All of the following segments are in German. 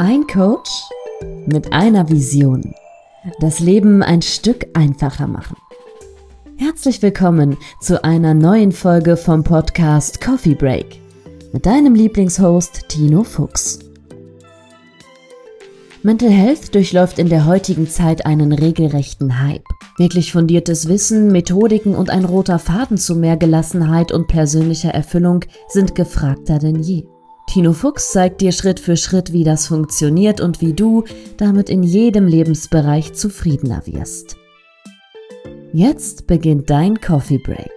Ein Coach mit einer Vision. Das Leben ein Stück einfacher machen. Herzlich willkommen zu einer neuen Folge vom Podcast Coffee Break mit deinem Lieblingshost Tino Fuchs. Mental Health durchläuft in der heutigen Zeit einen regelrechten Hype. Wirklich fundiertes Wissen, Methodiken und ein roter Faden zu mehr Gelassenheit und persönlicher Erfüllung sind gefragter denn je. Tino Fuchs zeigt dir Schritt für Schritt, wie das funktioniert und wie du damit in jedem Lebensbereich zufriedener wirst. Jetzt beginnt dein Coffee Break.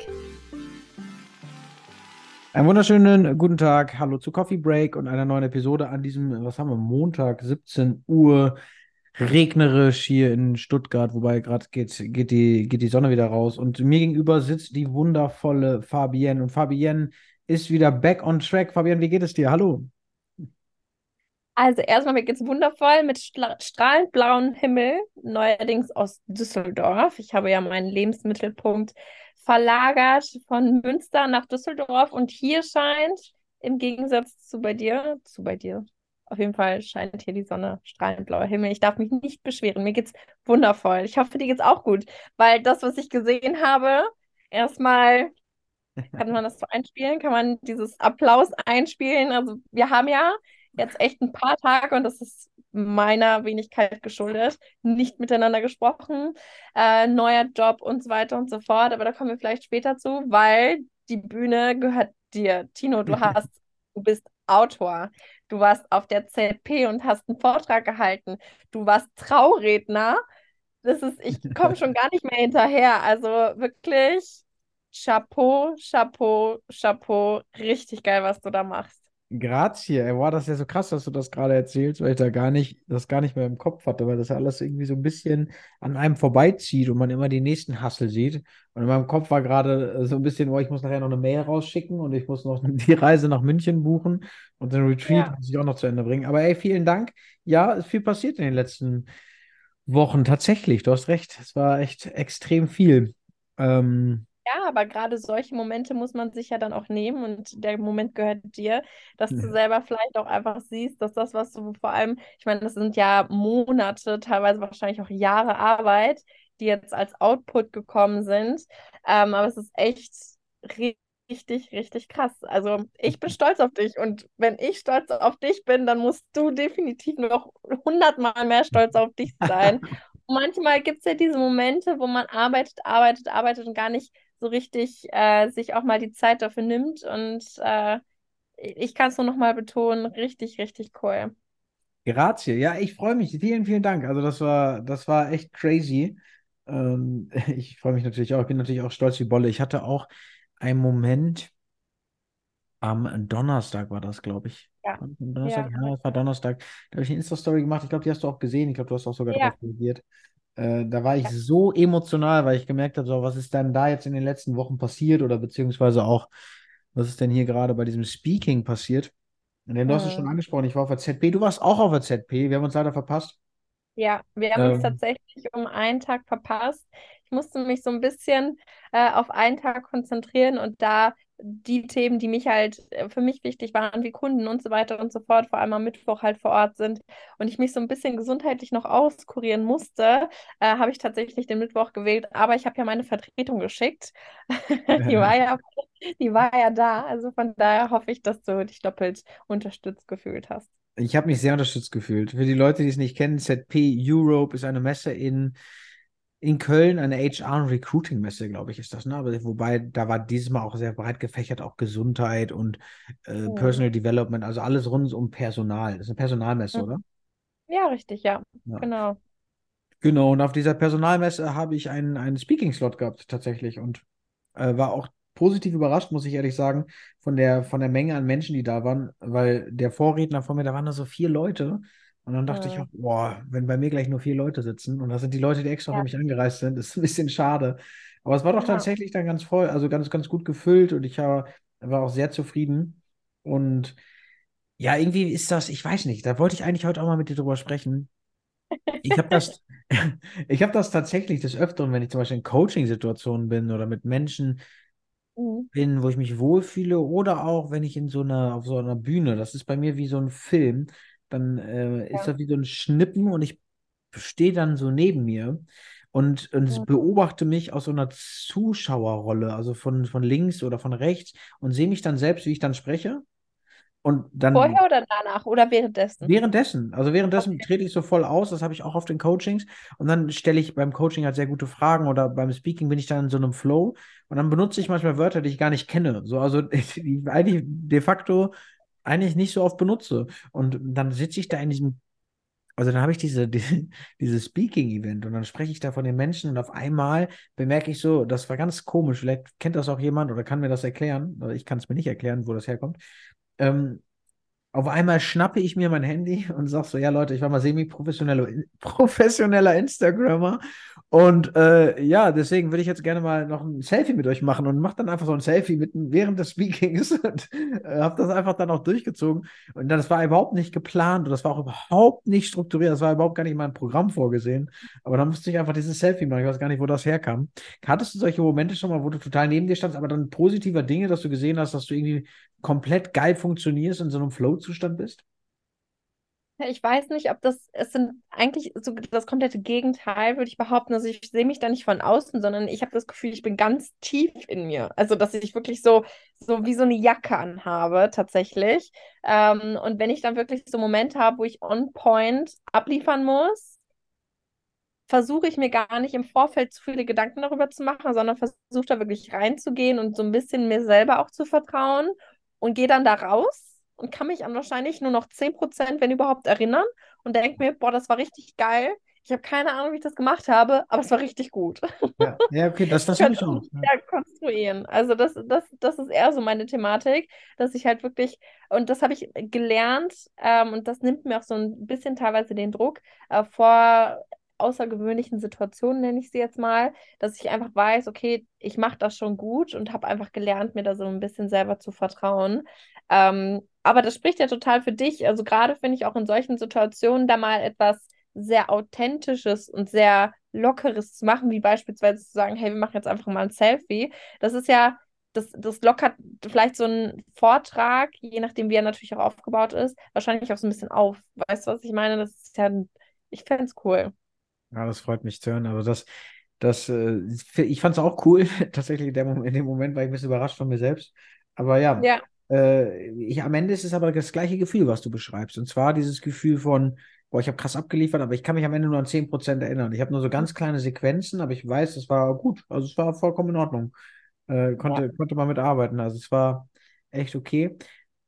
Einen wunderschönen guten Tag. Hallo zu Coffee Break und einer neuen Episode an diesem, was haben wir, Montag, 17 Uhr, regnerisch hier in Stuttgart, wobei gerade geht, geht, die, geht die Sonne wieder raus. Und mir gegenüber sitzt die wundervolle Fabienne. Und Fabienne ist wieder back on track. Fabian, wie geht es dir? Hallo. Also erstmal, mir geht es wundervoll mit strahlend blauem Himmel, neuerdings aus Düsseldorf. Ich habe ja meinen Lebensmittelpunkt verlagert von Münster nach Düsseldorf und hier scheint, im Gegensatz zu bei dir, zu bei dir, auf jeden Fall scheint hier die Sonne, strahlend blauer Himmel. Ich darf mich nicht beschweren. Mir geht es wundervoll. Ich hoffe, dir geht es auch gut, weil das, was ich gesehen habe, erstmal kann man das so einspielen? Kann man dieses Applaus einspielen? Also wir haben ja jetzt echt ein paar Tage und das ist meiner Wenigkeit geschuldet, nicht miteinander gesprochen, äh, neuer Job und so weiter und so fort. Aber da kommen wir vielleicht später zu, weil die Bühne gehört dir. Tino, du hast, du bist Autor. Du warst auf der ZP und hast einen Vortrag gehalten. Du warst Trauredner. Das ist, ich komme schon gar nicht mehr hinterher. Also wirklich Chapeau, Chapeau, Chapeau. Richtig geil, was du da machst. Grazie. Ey, wow, das ist ja so krass, dass du das gerade erzählst, weil ich da gar nicht, das gar nicht mehr im Kopf hatte, weil das ja alles irgendwie so ein bisschen an einem vorbeizieht und man immer die nächsten Hassel sieht. Und in meinem Kopf war gerade äh, so ein bisschen, oh, ich muss nachher noch eine Mail rausschicken und ich muss noch die Reise nach München buchen und den Retreat ja. muss ich auch noch zu Ende bringen. Aber ey, vielen Dank. Ja, ist viel passiert in den letzten Wochen. Tatsächlich, du hast recht. Es war echt extrem viel. Ähm, ja, aber gerade solche Momente muss man sich ja dann auch nehmen und der Moment gehört dir, dass du selber vielleicht auch einfach siehst, dass das, was du vor allem, ich meine, das sind ja Monate, teilweise wahrscheinlich auch Jahre Arbeit, die jetzt als Output gekommen sind. Ähm, aber es ist echt richtig, richtig krass. Also ich bin stolz auf dich und wenn ich stolz auf dich bin, dann musst du definitiv noch hundertmal mehr stolz auf dich sein. manchmal gibt es ja diese Momente, wo man arbeitet, arbeitet, arbeitet und gar nicht so richtig äh, sich auch mal die Zeit dafür nimmt. Und äh, ich kann es nur noch mal betonen, richtig, richtig cool. Grazie. Ja, ich freue mich. Vielen, vielen Dank. Also das war, das war echt crazy. Ähm, ich freue mich natürlich auch. Ich bin natürlich auch stolz wie Bolle. Ich hatte auch einen Moment am Donnerstag war das, glaube ich. Ja. Donnerstag? Ja, ja, es war Donnerstag. Da habe ich eine Insta-Story gemacht. Ich glaube, die hast du auch gesehen. Ich glaube, du hast auch sogar ja. drauf reagiert. Äh, da war ich so emotional, weil ich gemerkt habe, so, was ist denn da jetzt in den letzten Wochen passiert oder beziehungsweise auch, was ist denn hier gerade bei diesem Speaking passiert? Und den, du hast es schon angesprochen, ich war auf der ZP, du warst auch auf der ZP, wir haben uns leider verpasst. Ja, wir haben ähm, uns tatsächlich um einen Tag verpasst. Ich musste mich so ein bisschen äh, auf einen Tag konzentrieren und da die Themen, die mich halt äh, für mich wichtig waren, wie Kunden und so weiter und so fort, vor allem am Mittwoch halt vor Ort sind und ich mich so ein bisschen gesundheitlich noch auskurieren musste, äh, habe ich tatsächlich den Mittwoch gewählt. Aber ich habe ja meine Vertretung geschickt. die, war ja, die war ja da. Also von daher hoffe ich, dass du dich doppelt unterstützt gefühlt hast. Ich habe mich sehr unterstützt gefühlt. Für die Leute, die es nicht kennen, ZP Europe ist eine Messe in in Köln eine HR- und Recruiting-Messe, glaube ich, ist das, ne? Aber wobei, da war dieses Mal auch sehr breit gefächert, auch Gesundheit und äh, oh. Personal Development, also alles rund um Personal. Das ist eine Personalmesse, mhm. oder? Ja, richtig, ja. ja. Genau. Genau, und auf dieser Personalmesse habe ich einen, einen Speaking-Slot gehabt, tatsächlich. Und äh, war auch positiv überrascht, muss ich ehrlich sagen, von der, von der Menge an Menschen, die da waren, weil der Vorredner von mir, da waren da so vier Leute. Und dann dachte ja. ich auch, boah, wenn bei mir gleich nur vier Leute sitzen und das sind die Leute, die extra ja. für mich angereist sind, ist ein bisschen schade. Aber es war doch ja. tatsächlich dann ganz voll, also ganz, ganz gut gefüllt und ich war, war auch sehr zufrieden. Und ja, irgendwie ist das, ich weiß nicht, da wollte ich eigentlich heute auch mal mit dir drüber sprechen. Ich habe das, ich habe das tatsächlich des Öfteren, wenn ich zum Beispiel in Coaching-Situationen bin oder mit Menschen mhm. bin, wo ich mich wohlfühle, oder auch wenn ich in so einer, auf so einer Bühne, das ist bei mir wie so ein Film, dann äh, ist Ja. das wie so ein Schnippen und ich stehe dann so neben mir und, und Ja. beobachte mich aus so einer Zuschauerrolle, also von, von links oder von rechts und sehe mich dann selbst, wie ich dann spreche. Und dann Vorher oder danach oder währenddessen? Währenddessen, also währenddessen Okay. trete ich so voll aus, das habe ich auch auf den Coachings und dann stelle ich beim Coaching halt sehr gute Fragen oder beim Speaking bin ich dann in so einem Flow und dann benutze ich manchmal Wörter, die ich gar nicht kenne, so also ich eigentlich de facto eigentlich nicht so oft benutze und dann sitze ich da in diesem, also dann habe ich diese, die, dieses Speaking-Event und dann spreche ich da von den Menschen und auf einmal bemerke ich so, das war ganz komisch, vielleicht kennt das auch jemand oder kann mir das erklären, oder ich kann es mir nicht erklären, wo das herkommt. Ähm, auf einmal schnappe ich mir mein Handy und sag so, ja Leute, ich war mal semi-professioneller professioneller Instagrammer. Und äh, ja, deswegen würde ich jetzt gerne mal noch ein Selfie mit euch machen und mach dann einfach so ein Selfie mit, während des Speakings und äh, habe das einfach dann auch durchgezogen. Und das war überhaupt nicht geplant und das war auch überhaupt nicht strukturiert, das war überhaupt gar nicht in meinem Programm vorgesehen, aber dann musste ich einfach dieses Selfie machen, ich weiß gar nicht, wo das herkam. Hattest du solche Momente schon mal, wo du total neben dir standst, aber dann positiver Dinge, dass du gesehen hast, dass du irgendwie komplett geil funktionierst, in so einem Flow-Zustand bist? Ich weiß nicht, ob das, es sind eigentlich so das komplette Gegenteil, würde ich behaupten. Also ich sehe mich da nicht von außen, sondern ich habe das Gefühl, ich bin ganz tief in mir. Also dass ich wirklich so, so wie so eine Jacke anhabe, tatsächlich. Ähm, und wenn ich dann wirklich so Momente habe, wo ich on point abliefern muss, versuche ich mir gar nicht im Vorfeld zu viele Gedanken darüber zu machen, sondern versuche da wirklich reinzugehen und so ein bisschen mir selber auch zu vertrauen und gehe dann da raus und kann mich an wahrscheinlich nur noch 10%, wenn überhaupt, erinnern und denke mir, boah, das war richtig geil. Ich habe keine Ahnung, wie ich das gemacht habe, aber es war richtig gut. Ja, ja okay, das, das Ich habe ich auch. mehr konstruieren. Also das, das, das ist eher so meine Thematik, dass ich halt wirklich, und das habe ich gelernt, ähm, und das nimmt mir auch so ein bisschen teilweise den Druck, äh, vor außergewöhnlichen Situationen, nenne ich sie jetzt mal, dass ich einfach weiß, okay, ich mache das schon gut und habe einfach gelernt, mir da so ein bisschen selber zu vertrauen. Ähm, aber das spricht ja total für dich. Also gerade finde ich auch in solchen Situationen da mal etwas sehr Authentisches und sehr Lockeres zu machen, wie beispielsweise zu sagen, hey, wir machen jetzt einfach mal ein Selfie. Das ist ja, das, das lockert vielleicht so ein Vortrag, je nachdem, wie er natürlich auch aufgebaut ist, wahrscheinlich auch so ein bisschen auf. Weißt du, was ich meine? Das ist ja, ich fände es cool. Ja, das freut mich zu hören. Also das, das, äh, ich fand es auch cool, tatsächlich in dem Moment war ich ein bisschen überrascht von mir selbst. Aber ja, Ja, äh, ich, am Ende ist es aber das gleiche Gefühl, was du beschreibst. Und zwar dieses Gefühl von, boah, ich habe krass abgeliefert, aber ich kann mich am Ende nur an 10% erinnern. Ich habe nur so ganz kleine Sequenzen, aber ich weiß, es war gut. Also es war vollkommen in Ordnung. Äh, konnte, konnte man mitarbeiten. Also es war echt okay.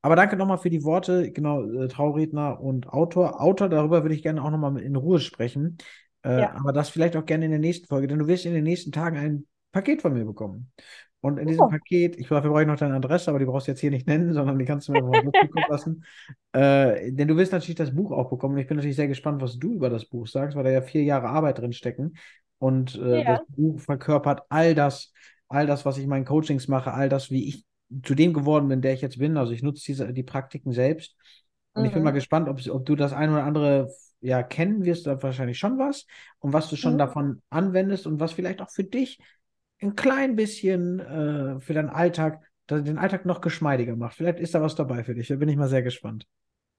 Aber danke nochmal für die Worte, genau, äh, Trauredner und Autor. Autor, darüber würde ich gerne auch nochmal in Ruhe sprechen. Äh, Ja. aber das vielleicht auch gerne in der nächsten Folge, denn du wirst in den nächsten Tagen ein Paket von mir bekommen. Und in diesem Oh. Paket, ich dafür brauche ich noch deine Adresse, aber die brauchst du jetzt hier nicht nennen, sondern die kannst du mir mal zukommen lassen. Äh, denn du wirst natürlich das Buch auch bekommen. Und ich bin natürlich sehr gespannt, was du über das Buch sagst, weil da ja vier Jahre Arbeit drin stecken. Und äh, Ja. das Buch verkörpert all das, all das, was ich in meinen Coachings mache, all das, wie ich zu dem geworden bin, der ich jetzt bin. Also ich nutze diese, die Praktiken selbst. Und ich bin Mhm. mal gespannt, ob, ob du das ein oder andere ja kennen wirst, da wahrscheinlich schon was. Und was du schon Mhm. davon anwendest und was vielleicht auch für dich ein klein bisschen äh, für deinen Alltag, den Alltag noch geschmeidiger macht. Vielleicht ist da was dabei für dich. Da bin ich mal sehr gespannt.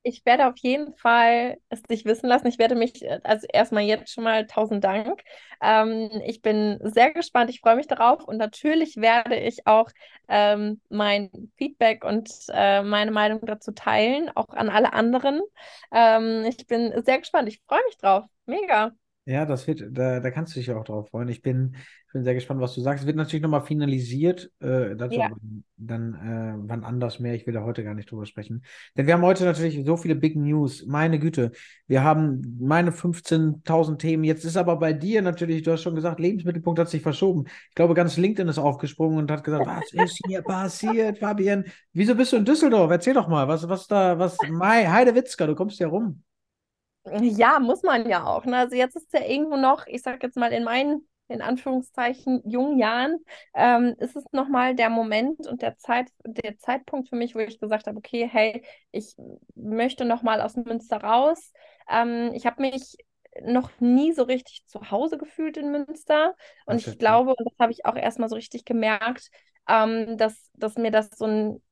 Ich werde auf jeden Fall es dich wissen lassen. Ich werde mich, äh, also erstmal jetzt schon mal tausend Dank. Ähm, ich bin sehr gespannt. Ich freue mich darauf und natürlich werde ich auch ähm, mein Feedback und äh, meine Meinung dazu teilen, auch an alle anderen. Ähm, ich bin sehr gespannt. Ich freue mich drauf. Mega. Ja, das wird, da, da kannst du dich auch drauf freuen. Ich bin, ich bin sehr gespannt, was du sagst. Es wird natürlich nochmal finalisiert. Äh, dazu Ja. dann äh, wann anders mehr. Ich will da heute gar nicht drüber sprechen. Denn wir haben heute natürlich so viele Big News. Meine Güte. Wir haben meine 15.000 Themen. Jetzt ist aber bei dir natürlich, du hast schon gesagt, Lebensmittelpunkt hat sich verschoben. Ich glaube, ganz LinkedIn ist aufgesprungen und hat gesagt, was ist hier passiert, Fabian? Wieso bist du in Düsseldorf? Erzähl doch mal, was, was da, was, Mai, Heidewitzka, du kommst ja rum. Ja, muss man ja auch. Ne? Also jetzt ist ja irgendwo noch, ich sag jetzt mal in meinen, in Anführungszeichen, jungen Jahren, ähm, ist es nochmal der Moment und der Zeit, der Zeitpunkt für mich, wo ich gesagt habe, okay, hey, ich möchte nochmal aus Münster raus. Ähm, ich habe mich noch nie so richtig zu Hause gefühlt in Münster. Und ist ich glaube, und das habe ich auch erstmal so richtig gemerkt, ähm, dass, dass mir das so ein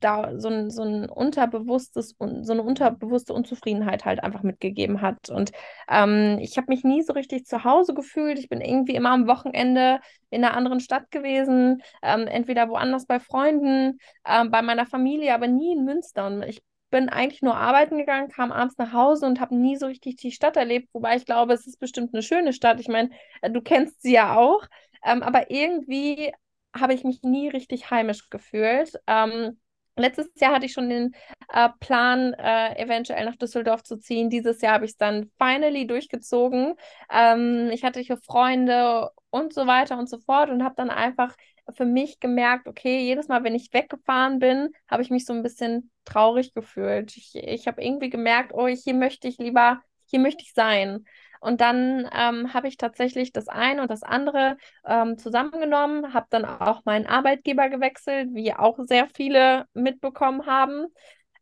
da so ein, so ein unterbewusstes so eine unterbewusste Unzufriedenheit halt einfach mitgegeben hat. Und ähm, ich habe mich nie so richtig zu Hause gefühlt. Ich bin irgendwie immer am Wochenende in einer anderen Stadt gewesen, ähm, entweder woanders bei Freunden, ähm, bei meiner Familie, aber nie in Münster. Und ich bin eigentlich nur arbeiten gegangen, kam abends nach Hause und habe nie so richtig die Stadt erlebt, wobei ich glaube, es ist bestimmt eine schöne Stadt. Ich meine, äh, du kennst sie ja auch, ähm, aber irgendwie habe ich mich nie richtig heimisch gefühlt. Ähm, letztes Jahr hatte ich schon den äh, Plan, äh, eventuell nach Düsseldorf zu ziehen. Dieses Jahr habe ich es dann finally durchgezogen. Ähm, ich hatte hier Freunde und so weiter und so fort und habe dann einfach für mich gemerkt, okay, jedes Mal, wenn ich weggefahren bin, habe ich mich so ein bisschen traurig gefühlt. Ich, ich habe irgendwie gemerkt, oh, hier möchte ich lieber, hier möchte ich sein. Und dann ähm, habe ich tatsächlich das eine und das andere ähm, zusammengenommen, habe dann auch meinen Arbeitgeber gewechselt, wie auch sehr viele mitbekommen haben. Mhm.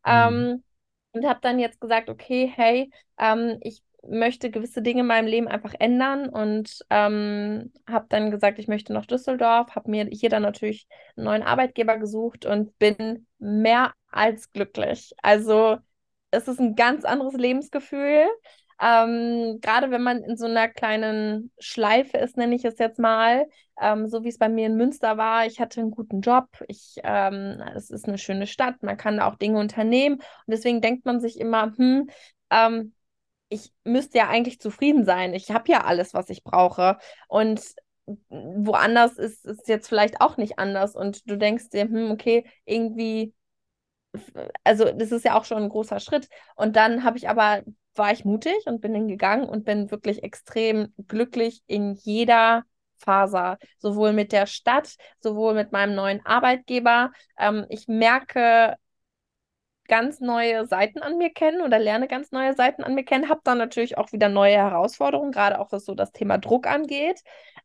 Ähm, und habe dann jetzt gesagt, okay, hey, ähm, ich möchte gewisse Dinge in meinem Leben einfach ändern und ähm, habe dann gesagt, ich möchte nach Düsseldorf, habe mir hier dann natürlich einen neuen Arbeitgeber gesucht und bin mehr als glücklich. Also es ist ein ganz anderes Lebensgefühl. Ähm, gerade wenn man in so einer kleinen Schleife ist, nenne ich es jetzt mal, ähm, so wie es bei mir in Münster war. Ich hatte einen guten Job, ich, ähm, es ist eine schöne Stadt, man kann auch Dinge unternehmen und deswegen denkt man sich immer, hm, ähm, ich müsste ja eigentlich zufrieden sein. Ich habe ja alles, was ich brauche. Und woanders ist es jetzt vielleicht auch nicht anders. Und du denkst dir, hm, okay, irgendwie, also das ist ja auch schon ein großer Schritt. Und dann habe ich aber war ich mutig und bin hingegangen und bin wirklich extrem glücklich in jeder Faser, sowohl mit der Stadt, sowohl mit meinem neuen Arbeitgeber. Ähm, ich merke ganz neue Seiten an mir kennen oder lerne ganz neue Seiten an mir kennen, habe dann natürlich auch wieder neue Herausforderungen, gerade auch was so das Thema Druck angeht.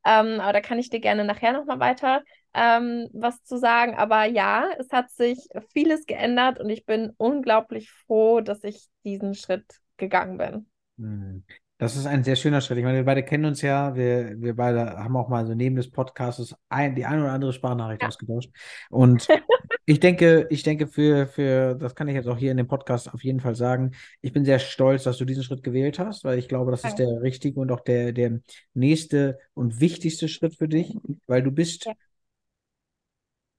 Ähm, aber da kann ich dir gerne nachher nochmal weiter ähm, was zu sagen. Aber ja, es hat sich vieles geändert und ich bin unglaublich froh, dass ich diesen Schritt gegangen bin. Hm. Das ist ein sehr schöner Schritt. Ich meine, wir beide kennen uns ja. Wir, wir beide haben auch mal so neben des Podcasts ein, die eine oder andere Sprachnachricht ja. ausgetauscht. Und ich denke, ich denke, für, für, das kann ich jetzt auch hier in dem Podcast auf jeden Fall sagen, ich bin sehr stolz, dass du diesen Schritt gewählt hast, weil ich glaube, das ist der richtige und auch der, der nächste und wichtigste Schritt für dich, weil du bist ja.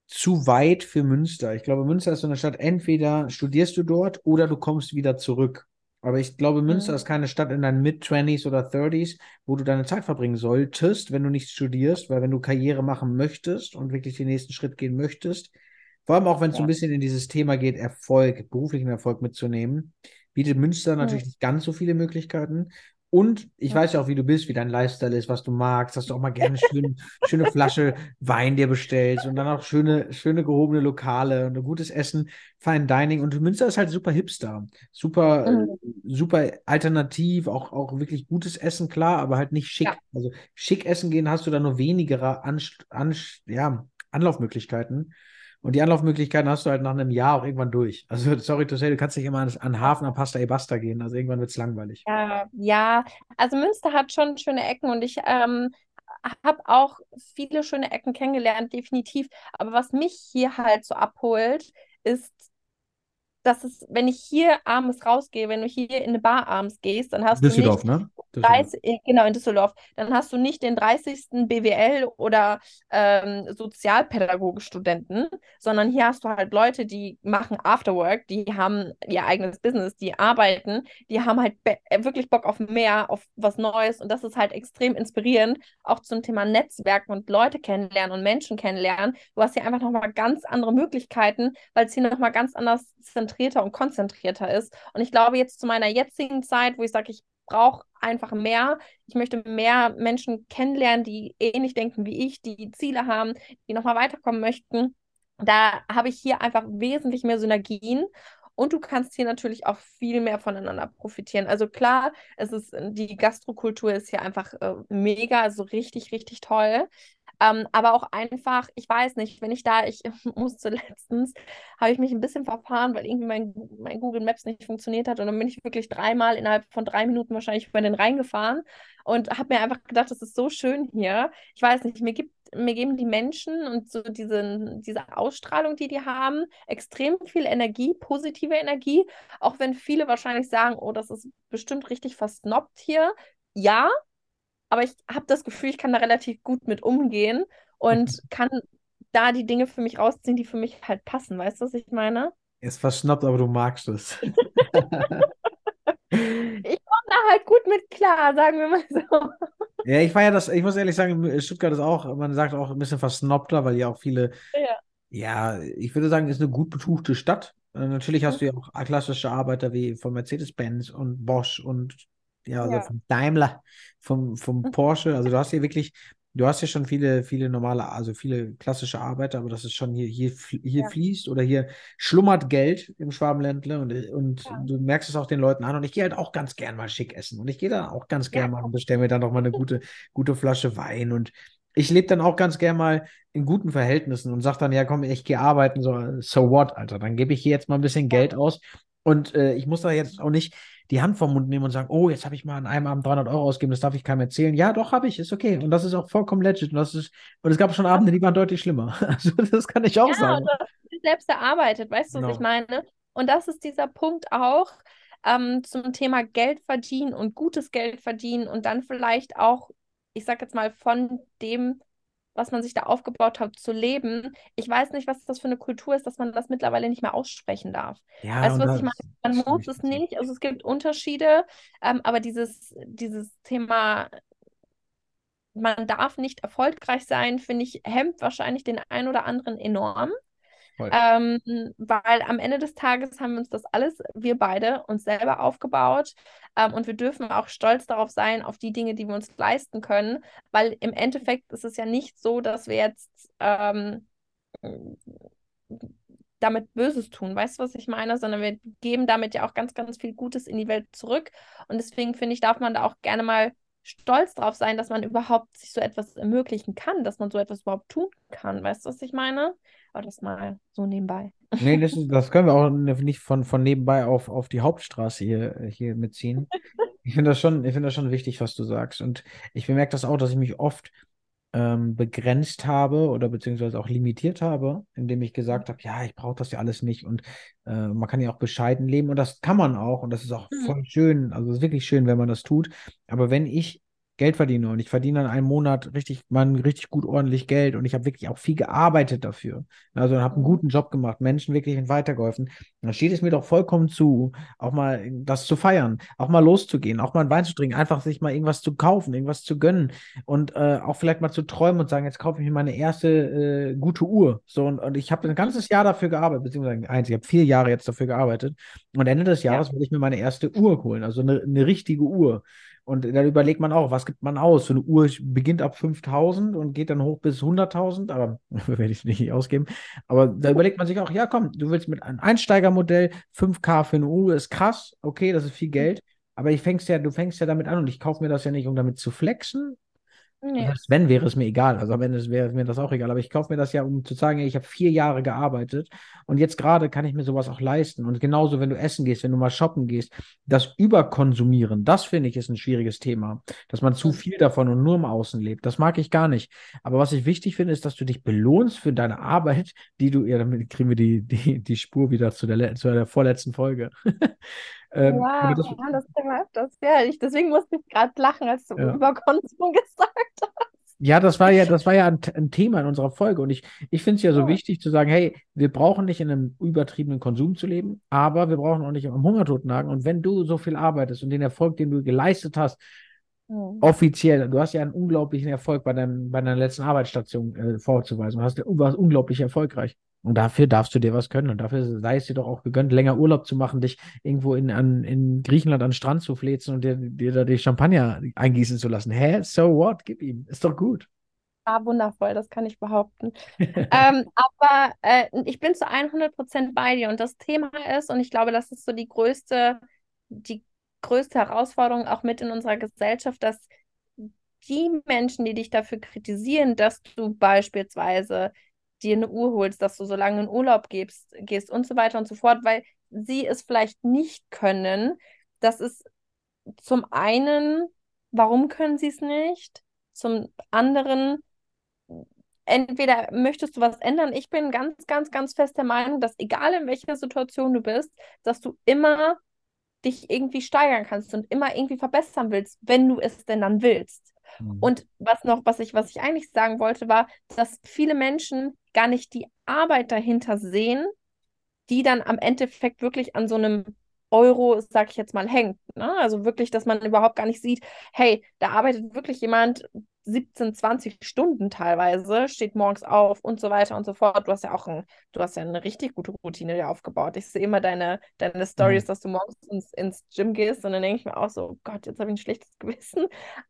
zu weit für Münster. Ich glaube, Münster ist so eine Stadt, entweder studierst du dort oder du kommst wieder zurück. Aber ich glaube, Münster mhm. ist keine Stadt in deinen Mid-20s oder 30s, wo du deine Zeit verbringen solltest, wenn du nicht studierst, weil wenn du Karriere machen möchtest und wirklich den nächsten Schritt gehen möchtest, vor allem auch wenn es ja. so ein bisschen in dieses Thema geht, Erfolg, beruflichen Erfolg mitzunehmen, bietet Münster natürlich nicht ganz so viele Möglichkeiten. Und ich weiß ja auch, wie du bist, wie dein Lifestyle ist, was du magst, dass du auch mal gerne schön, schöne Flasche Wein dir bestellst und dann auch schöne, schöne gehobene Lokale und ein gutes Essen, Fine Dining. Und Münster ist halt super hipster, super, mhm. super alternativ, auch, auch wirklich gutes Essen, klar, aber halt nicht schick. Ja. Also schick essen gehen hast du da nur weniger An, An, ja, Anlaufmöglichkeiten. Und die Anlaufmöglichkeiten hast du halt nach einem Jahr auch irgendwann durch. Also, sorry to say, du kannst nicht immer an, an Hafen, an Pasta e Basta gehen. Also, irgendwann wird es langweilig. Ja, ja, also Münster hat schon schöne Ecken und ich ähm, habe auch viele schöne Ecken kennengelernt, definitiv. Aber was mich hier halt so abholt, ist dass es, wenn ich hier abends rausgehe, wenn du hier in eine Bar abends gehst, dann hast Düsseldorf, du nicht ne? 30, genau, in Düsseldorf, dann hast du nicht den 30. BWL oder ähm, Sozialpädagogik-Studenten, sondern hier hast du halt Leute, die machen Afterwork, die haben ihr eigenes Business, die arbeiten, die haben halt äh, wirklich Bock auf mehr, auf was Neues und das ist halt extrem inspirierend, auch zum Thema Netzwerken und Leute kennenlernen und Menschen kennenlernen. Du hast hier einfach nochmal ganz andere Möglichkeiten, weil es hier nochmal ganz anders zentriert zentrierter und konzentrierter ist. Und ich glaube jetzt zu meiner jetzigen Zeit, wo ich sage, ich brauche einfach mehr. Ich möchte mehr Menschen kennenlernen, die ähnlich denken wie ich, die Ziele haben, die nochmal weiterkommen möchten. Da habe ich hier einfach wesentlich mehr Synergien und du kannst hier natürlich auch viel mehr voneinander profitieren. Also klar, es ist die Gastrokultur ist hier einfach äh, mega, also richtig, richtig toll. Ähm, aber auch einfach, ich weiß nicht, wenn ich da, ich musste letztens, habe ich mich ein bisschen verfahren, weil irgendwie mein, mein Google Maps nicht funktioniert hat. Und dann bin ich wirklich dreimal innerhalb von drei Minuten wahrscheinlich über den Rhein gefahren und habe mir einfach gedacht, das ist so schön hier. Ich weiß nicht, mir gibt mir geben die Menschen und so diese, diese Ausstrahlung, die die haben, extrem viel Energie, positive Energie. Auch wenn viele wahrscheinlich sagen, oh, das ist bestimmt richtig versnobbt hier. Ja, aber ich habe das Gefühl, ich kann da relativ gut mit umgehen und kann da die Dinge für mich rausziehen, die für mich halt passen. Weißt du, was ich meine? Ist versnobbt, aber du magst es. ich komme da halt gut mit klar, sagen wir mal so. Ja, ich war ja das, ich muss ehrlich sagen, Stuttgart ist auch, man sagt auch ein bisschen versnobter, weil ja auch viele, ja, ja ich würde sagen, ist eine gut betuchte Stadt. Äh, natürlich hast du ja auch klassische Arbeiter wie von Mercedes-Benz und Bosch und ja, also Ja. von Daimler, vom, vom. Porsche. Also du hast hier wirklich, du hast hier schon viele, viele normale, also viele klassische Arbeiter, aber das ist schon hier, hier, hier Ja. fließt oder hier schlummert Geld im Schwabenländle und, und Ja. du merkst es auch den Leuten an. Und ich gehe halt auch ganz gern mal schick essen. Und ich gehe da auch ganz gern mal und bestelle mir dann noch mal eine gute, gute Flasche Wein. Und ich lebe dann auch ganz gern mal in guten Verhältnissen und sage dann, ja komm, ich gehe arbeiten, so, so what, Alter. Dann gebe ich hier jetzt mal ein bisschen Geld aus. Und äh, ich muss da jetzt auch nicht die Hand vom Mund nehmen und sagen, oh, jetzt habe ich mal an einem Abend 300 Euro ausgegeben, das darf ich keinem erzählen. Ja, doch, habe ich, ist okay. Und das ist auch vollkommen legit. Und, das ist, und es gab schon Abende, die waren deutlich schlimmer. Also das kann ich auch Ja, sagen. ist selbst erarbeitet, weißt du, was ich Genau. meine? Und das ist dieser Punkt auch ähm, zum Thema Geld verdienen und gutes Geld verdienen und dann vielleicht auch, ich sag jetzt mal, von dem, was man sich da aufgebaut hat, zu leben. Ich weiß nicht, was das für eine Kultur ist, dass man das mittlerweile nicht mehr aussprechen darf. Ja, Weißt du, was ich meine? Man muss es nicht, also es gibt Unterschiede, ähm, aber dieses, dieses Thema, man darf nicht erfolgreich sein, finde ich, hemmt wahrscheinlich den einen oder anderen enorm. Ähm, weil am Ende des Tages haben wir uns das alles, wir beide, uns selber aufgebaut. Ähm, und wir dürfen auch stolz darauf sein, auf die Dinge, die wir uns leisten können. Weil im Endeffekt ist es ja nicht so, dass wir jetzt ähm, damit Böses tun. Weißt du, was ich meine? Sondern wir geben damit ja auch ganz, ganz viel Gutes in die Welt zurück. Und deswegen finde ich, darf man da auch gerne mal stolz drauf sein, dass man überhaupt sich so etwas ermöglichen kann, dass man so etwas überhaupt tun kann. Weißt du, was ich meine? Aber das mal so nebenbei. Nee, das, das können wir auch nicht von, von nebenbei auf, auf die Hauptstraße hier, hier mitziehen. Ich finde das schon, ich finde das schon wichtig, was du sagst. Und ich bemerke das auch, dass ich mich oft ähm, begrenzt habe oder beziehungsweise auch limitiert habe, indem ich gesagt habe, ja, ich brauche das ja alles nicht und äh, man kann ja auch bescheiden leben und das kann man auch und das ist auch Mhm. voll schön, also es ist wirklich schön, wenn man das tut. Aber wenn ich Geld verdiene und ich verdiene dann einen Monat richtig, mal richtig gut ordentlich Geld und ich habe wirklich auch viel gearbeitet dafür, also habe einen guten Job gemacht, Menschen wirklich weitergeholfen, dann steht es mir doch vollkommen zu, auch mal das zu feiern, auch mal loszugehen, auch mal einen Wein zu trinken, einfach sich mal irgendwas zu kaufen, irgendwas zu gönnen und äh, auch vielleicht mal zu träumen und sagen, jetzt kaufe ich mir meine erste äh, gute Uhr. So, und, und ich habe ein ganzes Jahr dafür gearbeitet, beziehungsweise eins, ich habe vier Jahre jetzt dafür gearbeitet. Und Ende des Ja. Jahres will ich mir meine erste Uhr holen, also eine, eine richtige Uhr. Und dann überlegt man auch, was gibt man aus? So eine Uhr beginnt ab 5000 und geht dann hoch bis 100.000, aber werde ich nicht ausgeben. Aber da überlegt man sich auch, ja, komm, du willst mit einem Einsteigermodell 5K für eine Uhr, ist krass, okay, das ist viel Geld, aber ich fängst ja, du fängst ja damit an und ich kaufe mir das ja nicht, um damit zu flexen. Nee. Selbst wenn, wäre es mir egal. Also am Ende wäre mir das auch egal. Aber ich kaufe mir das ja, um zu sagen, ich habe vier Jahre gearbeitet und jetzt gerade kann ich mir sowas auch leisten. Und genauso, wenn du essen gehst, wenn du mal shoppen gehst, das Überkonsumieren, das finde ich ist ein schwieriges Thema. Dass man zu viel davon und nur im Außen lebt. Das mag ich gar nicht. Aber was ich wichtig finde, ist, dass du dich belohnst für deine Arbeit, die du, ja, damit kriegen wir die, die, die Spur wieder zu der, zu der vorletzten Folge. ähm, Ja, das, ja, das Thema öfters. Ja, ich, deswegen musste ich gerade lachen, als du Ja. über Konsum gesagt hast. Ja, das war ja, das war ja ein, ein Thema in unserer Folge. Und ich, ich finde es ja so Ja. wichtig zu sagen, hey, wir brauchen nicht in einem übertriebenen Konsum zu leben, aber wir brauchen auch nicht am Hungertod nagen. Und wenn du so viel arbeitest und den Erfolg, den du geleistet hast, Mhm. offiziell, du hast ja einen unglaublichen Erfolg bei, deinem, bei deiner letzten Arbeitsstation äh, vorzuweisen. Du hast, warst unglaublich erfolgreich. Und dafür darfst du dir was können. Und dafür sei es dir doch auch gegönnt, länger Urlaub zu machen, dich irgendwo in, an, in Griechenland an den Strand zu flezen und dir, dir da die Champagner eingießen zu lassen. Hä? So what? Gib ihm. Ist doch gut. Ah, wundervoll, das kann ich behaupten. Ähm, aber äh, ich bin zu 100% bei dir und das Thema ist, und ich glaube, das ist so die größte, die größte Herausforderung auch mit in unserer Gesellschaft, dass die Menschen, die dich dafür kritisieren, dass du beispielsweise dir eine Uhr holst, dass du so lange in Urlaub gehst, gehst und so weiter und so fort, weil sie es vielleicht nicht können. Das ist zum einen, warum können sie es nicht? Zum anderen, entweder möchtest du was ändern. Ich bin ganz, ganz, ganz fest der Meinung, dass egal in welcher Situation du bist, dass du immer dich irgendwie steigern kannst und immer irgendwie verbessern willst, wenn du es denn dann willst. Mhm. Und was noch, was ich, was ich eigentlich sagen wollte, war, dass viele Menschen gar nicht die Arbeit dahinter sehen, die dann am Endeffekt wirklich an so einem Euro, sag ich jetzt mal, hängt. Ne? Also wirklich, dass man überhaupt gar nicht sieht, hey, da arbeitet wirklich jemand 17, 20 Stunden teilweise, steht morgens auf und so weiter und so fort. Du hast ja auch ein, du hast ja eine richtig gute Routine dir aufgebaut. Ich sehe immer deine, deine Stories, mhm. dass du morgens ins, ins Gym gehst und dann denke ich mir auch so, oh Gott, jetzt habe ich ein schlechtes Gewissen.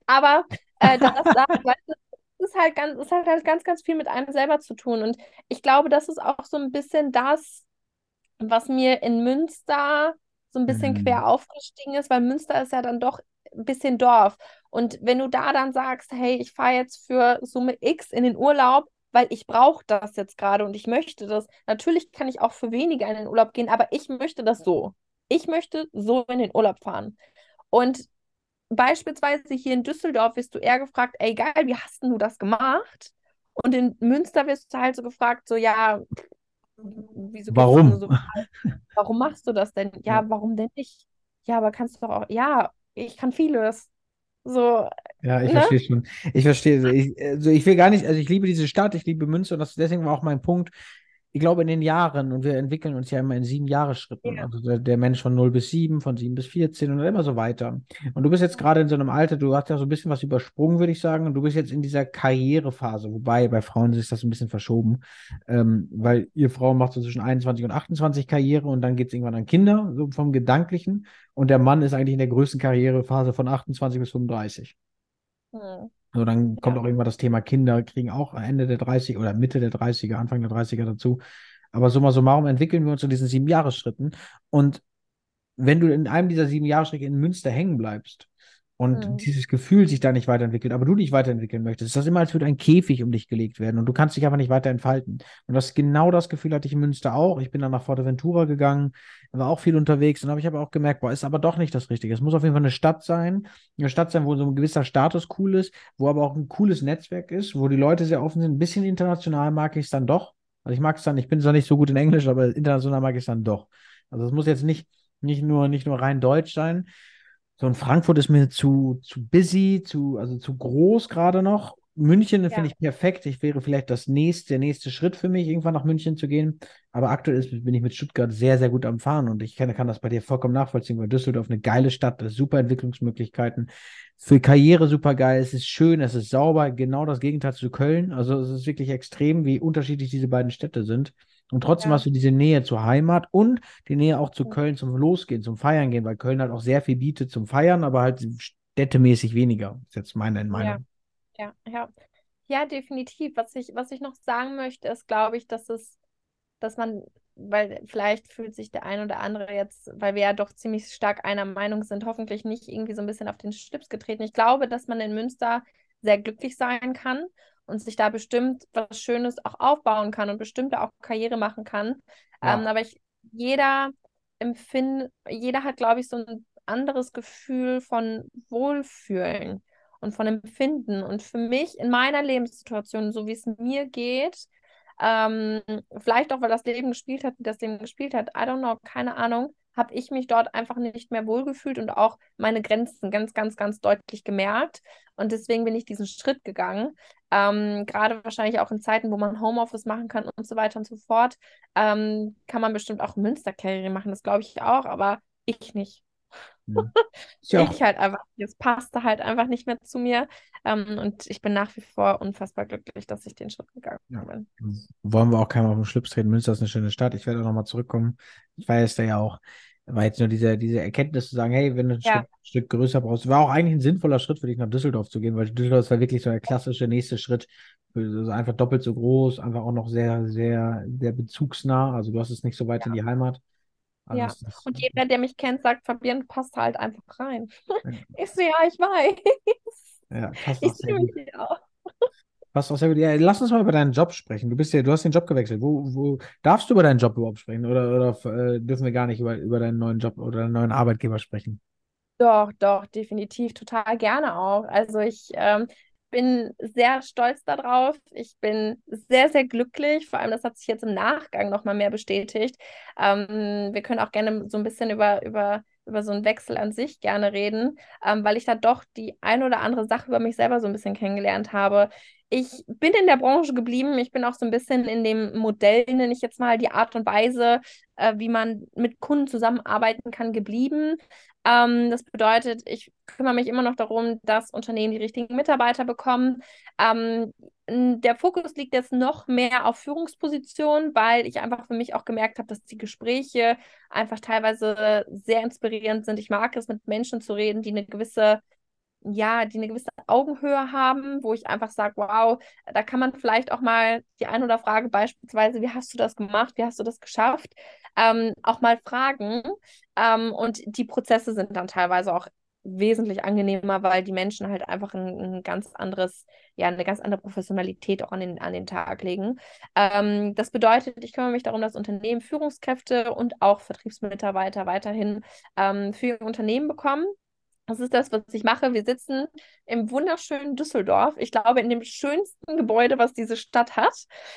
Aber äh, das, ist halt ganz, ist halt, halt ganz, ganz viel mit einem selber zu tun. Und ich glaube, das ist auch so ein bisschen das, was mir in Münster so ein bisschen mhm. quer aufgestiegen ist, weil Münster ist ja dann doch ein bisschen Dorf. Und wenn du da dann sagst, hey, ich fahre jetzt für Summe X in den Urlaub, weil ich brauche das jetzt gerade und ich möchte das. Natürlich kann ich auch für weniger in den Urlaub gehen, aber ich möchte das so. Ich möchte so in den Urlaub fahren. Und beispielsweise hier in Düsseldorf wirst du eher gefragt, ey geil, wie hast du das gemacht? Und in Münster wirst du halt so gefragt, so ja, wieso warum? So, warum machst du das denn? Ja, ja, warum denn nicht? Ja, aber kannst du doch auch, ja, ich kann vieles. So, ja, ich ne? verstehe schon. Ich verstehe. Ich, also ich will gar nicht, also ich liebe diese Stadt, ich liebe Münster und das deswegen war auch mein Punkt ich glaube, in den Jahren, und wir entwickeln uns ja immer in sieben Jahresschritten, ja. also der, der, Mensch von 0 bis 7, von 7 bis 14 und immer so weiter. Und du bist jetzt gerade in so einem Alter, du hast ja so ein bisschen was übersprungen, würde ich sagen, und du bist jetzt in dieser Karrierephase, wobei bei Frauen ist das ein bisschen verschoben, ähm, weil ihr Frau macht so zwischen 21 und 28 Karriere und dann geht es irgendwann an Kinder, so vom Gedanklichen, und der Mann ist eigentlich in der größten Karrierephase von 28 bis 35. Hm. So, dann kommt ja. auch irgendwann das Thema Kinder, kriegen auch Ende der 30 oder Mitte der 30er, Anfang der 30er dazu. Aber summa summarum entwickeln wir uns in diesen sieben Jahresschritten. Und wenn du in einem dieser sieben Jahresschritte in Münster hängen bleibst, und mhm. dieses Gefühl sich da nicht weiterentwickelt, aber du dich weiterentwickeln möchtest, ist das immer, als würde ein Käfig um dich gelegt werden und du kannst dich einfach nicht weiter entfalten. Und das genau das Gefühl hatte ich in Münster auch. Ich bin dann nach Forteventura gegangen, war auch viel unterwegs und habe ich aber auch gemerkt, boah, ist aber doch nicht das Richtige. Es muss auf jeden Fall eine Stadt sein, eine Stadt sein, wo so ein gewisser Status cool ist, wo aber auch ein cooles Netzwerk ist, wo die Leute sehr offen sind. Ein bisschen international mag ich es dann doch. Also ich mag es dann, ich bin zwar nicht so gut in Englisch, aber international mag ich es dann doch. Also es muss jetzt nicht, nicht nur, nicht nur rein deutsch sein. So in Frankfurt ist mir zu, zu busy, zu, also zu groß gerade noch. München ja. finde ich perfekt. Ich wäre vielleicht das nächste, der nächste Schritt für mich, irgendwann nach München zu gehen. Aber aktuell ist, bin ich mit Stuttgart sehr, sehr gut am Fahren und ich kann, kann das bei dir vollkommen nachvollziehen, weil Düsseldorf eine geile Stadt ist, super Entwicklungsmöglichkeiten. Für Karriere super geil, es ist schön, es ist sauber, genau das Gegenteil zu Köln. Also es ist wirklich extrem, wie unterschiedlich diese beiden Städte sind. Und trotzdem ja. hast du diese Nähe zur Heimat und die Nähe auch zu Köln zum Losgehen, zum Feiern gehen, weil Köln halt auch sehr viel bietet zum Feiern, aber halt städtemäßig weniger. Ist jetzt meine Meinung. Ja, ja, ja. Ja, definitiv. Was ich, was ich noch sagen möchte, ist, glaube ich, dass es, dass man, weil vielleicht fühlt sich der ein oder andere jetzt, weil wir ja doch ziemlich stark einer Meinung sind, hoffentlich nicht irgendwie so ein bisschen auf den Schlips getreten. Ich glaube, dass man in Münster sehr glücklich sein kann und sich da bestimmt was Schönes auch aufbauen kann und bestimmt auch Karriere machen kann. Ja. Ähm, aber ich, jeder empfindet, jeder hat, glaube ich, so ein anderes Gefühl von Wohlfühlen und von Empfinden. Und für mich in meiner Lebenssituation, so wie es mir geht, ähm, vielleicht auch, weil das Leben gespielt hat, wie das Leben gespielt hat, I don't know, keine Ahnung, habe ich mich dort einfach nicht mehr wohlgefühlt und auch meine Grenzen ganz, ganz, ganz deutlich gemerkt. Und deswegen bin ich diesen Schritt gegangen. Ähm, Gerade wahrscheinlich auch in Zeiten, wo man Homeoffice machen kann und so weiter und so fort, ähm, kann man bestimmt auch Münsterkarriere machen, das glaube ich auch, aber ich nicht. Ja. ich halt einfach, es passte halt einfach nicht mehr zu mir. Ähm, und ich bin nach wie vor unfassbar glücklich, dass ich den Schritt gegangen ja. bin. Wollen wir auch keinem auf den Schlips treten. Münster ist eine schöne Stadt. Ich werde auch nochmal zurückkommen. Ich weiß da ja auch, war jetzt nur diese, diese Erkenntnis zu sagen, hey, wenn du ein ja. Stück, Stück, größer brauchst, war auch eigentlich ein sinnvoller Schritt für dich nach Düsseldorf zu gehen, weil Düsseldorf war wirklich so der klassische nächste Schritt, also einfach doppelt so groß, einfach auch noch sehr, sehr, sehr bezugsnah, also du hast es nicht so weit ja. in die Heimat. Also ja, und jeder, der mich kennt, sagt, Fabian, passt halt einfach rein. Ich so, ja, ich weiß. Ja, passt ich auch mich auch. Passt auch sehr gut. Ja, lass uns mal über deinen Job sprechen. Du bist ja, du hast den Job gewechselt. Wo, wo darfst du über deinen Job überhaupt sprechen? Oder, oder äh, dürfen wir gar nicht über, über deinen neuen Job oder deinen neuen Arbeitgeber sprechen? Doch, doch, definitiv, total gerne auch. Also ich ähm, bin sehr stolz darauf. Ich bin sehr, sehr glücklich. Vor allem, das hat sich jetzt im Nachgang nochmal mehr bestätigt. Ähm, wir können auch gerne so ein bisschen über, über, über so einen Wechsel an sich gerne reden, ähm, weil ich da doch die ein oder andere Sache über mich selber so ein bisschen kennengelernt habe. Ich bin in der Branche geblieben. Ich bin auch so ein bisschen in dem Modell, nenne ich jetzt mal, die Art und Weise, äh, wie man mit Kunden zusammenarbeiten kann, geblieben. Ähm, das bedeutet, ich kümmere mich immer noch darum, dass Unternehmen die richtigen Mitarbeiter bekommen. Ähm, der Fokus liegt jetzt noch mehr auf Führungspositionen, weil ich einfach für mich auch gemerkt habe, dass die Gespräche einfach teilweise sehr inspirierend sind. Ich mag es, mit Menschen zu reden, die eine gewisse ja, die eine gewisse Augenhöhe haben, wo ich einfach sage, wow, da kann man vielleicht auch mal die ein oder Frage beispielsweise, wie hast du das gemacht, wie hast du das geschafft, ähm, auch mal fragen. Ähm, und die Prozesse sind dann teilweise auch wesentlich angenehmer, weil die Menschen halt einfach ein, ein, ganz anderes, ja, eine ganz andere Professionalität auch an den, an den Tag legen. Ähm, das bedeutet, ich kümmere mich darum, dass Unternehmen Führungskräfte und auch Vertriebsmitarbeiter weiterhin ähm, für ihr Unternehmen bekommen. Das ist das, was ich mache. Wir sitzen im wunderschönen Düsseldorf. Ich glaube, in dem schönsten Gebäude, was diese Stadt hat.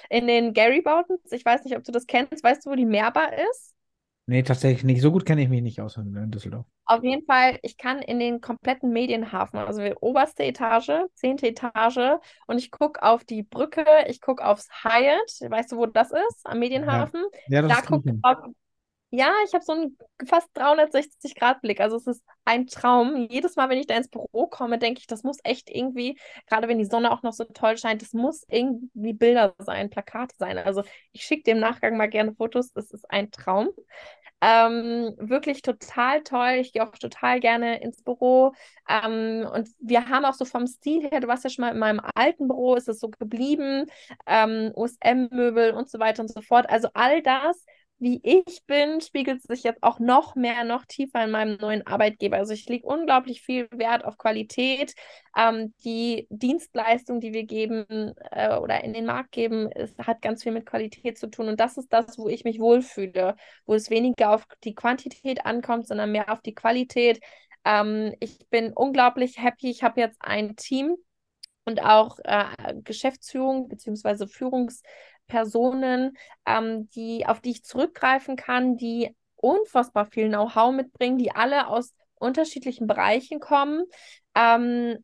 In den Gary-Bautens. Ich weiß nicht, ob du das kennst. Weißt du, wo die Meerbar ist? Nee, tatsächlich nicht. So gut kenne ich mich nicht aus in Düsseldorf. Auf jeden Fall, ich kann in den kompletten Medienhafen, also oberste Etage, zehnte Etage, und ich gucke auf die Brücke, ich gucke aufs Hyatt. Weißt du, wo das ist? Am Medienhafen. Ja, ja das da gucke ich auf ja, ich habe so einen fast 360-Grad-Blick. Also es ist ein Traum. Jedes Mal, wenn ich da ins Büro komme, denke ich, das muss echt irgendwie, gerade wenn die Sonne auch noch so toll scheint, das muss irgendwie Bilder sein, Plakate sein. Also ich schicke dem Nachgang mal gerne Fotos. Es ist ein Traum. Ähm, wirklich total toll. Ich gehe auch total gerne ins Büro. Ähm, und wir haben auch so vom Stil her, du warst ja schon mal in meinem alten Büro, ist es so geblieben, ähm, OSM-Möbel und so weiter und so fort. Also all das wie ich bin, spiegelt sich jetzt auch noch mehr, noch tiefer in meinem neuen Arbeitgeber. Also ich lege unglaublich viel Wert auf Qualität. Ähm, die Dienstleistung, die wir geben äh, oder in den Markt geben, ist, hat ganz viel mit Qualität zu tun. Und das ist das, wo ich mich wohlfühle, wo es weniger auf die Quantität ankommt, sondern mehr auf die Qualität. Ähm, ich bin unglaublich happy. Ich habe jetzt ein Team und auch äh, Geschäftsführung bzw. Führungs- Personen, ähm, die, auf die ich zurückgreifen kann, die unfassbar viel Know-how mitbringen, die alle aus unterschiedlichen Bereichen kommen. Ähm,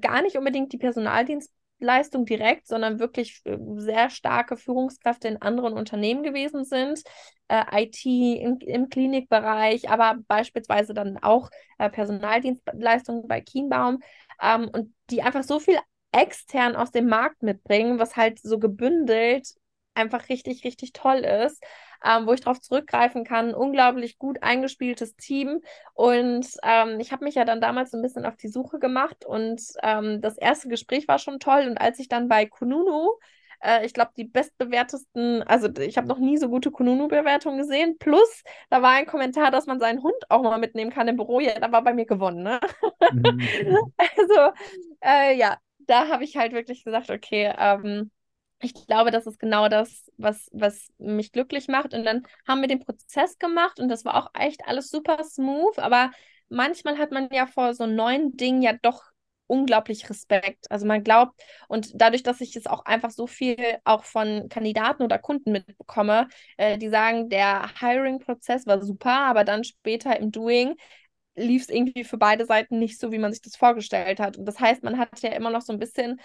gar nicht unbedingt die Personaldienstleistung direkt, sondern wirklich äh, sehr starke Führungskräfte in anderen Unternehmen gewesen sind. Äh, IT im, im, Klinikbereich, aber beispielsweise dann auch äh, Personaldienstleistungen bei Kienbaum. Ähm, und die einfach so viel extern aus dem Markt mitbringen, was halt so gebündelt einfach richtig, richtig toll ist, ähm, wo ich darauf zurückgreifen kann. Unglaublich gut eingespieltes Team. Und ähm, ich habe mich ja dann damals so ein bisschen auf die Suche gemacht und ähm, das erste Gespräch war schon toll. Und als ich dann bei Kununu äh, ich glaube, die bestbewertesten, also ich habe noch nie so gute Kununu-Bewertungen gesehen. Plus, da war ein Kommentar, dass man seinen Hund auch mal mitnehmen kann im Büro. Ja, da war bei mir gewonnen, ne? Mhm. also, äh, ja, da habe ich halt wirklich gesagt, okay, ähm, ich glaube, das ist genau das, was, was mich glücklich macht. Und dann haben wir den Prozess gemacht und das war auch echt alles super smooth. Aber manchmal hat man ja vor so neuen Dingen ja doch unglaublich Respekt. Also man glaubt, und dadurch, dass ich es auch einfach so viel auch von Kandidaten oder Kunden mitbekomme, äh, die sagen, der Hiring-Prozess war super, aber dann später im Doing lief es irgendwie für beide Seiten nicht so, wie man sich das vorgestellt hat. Und das heißt, man hat ja immer noch so ein bisschen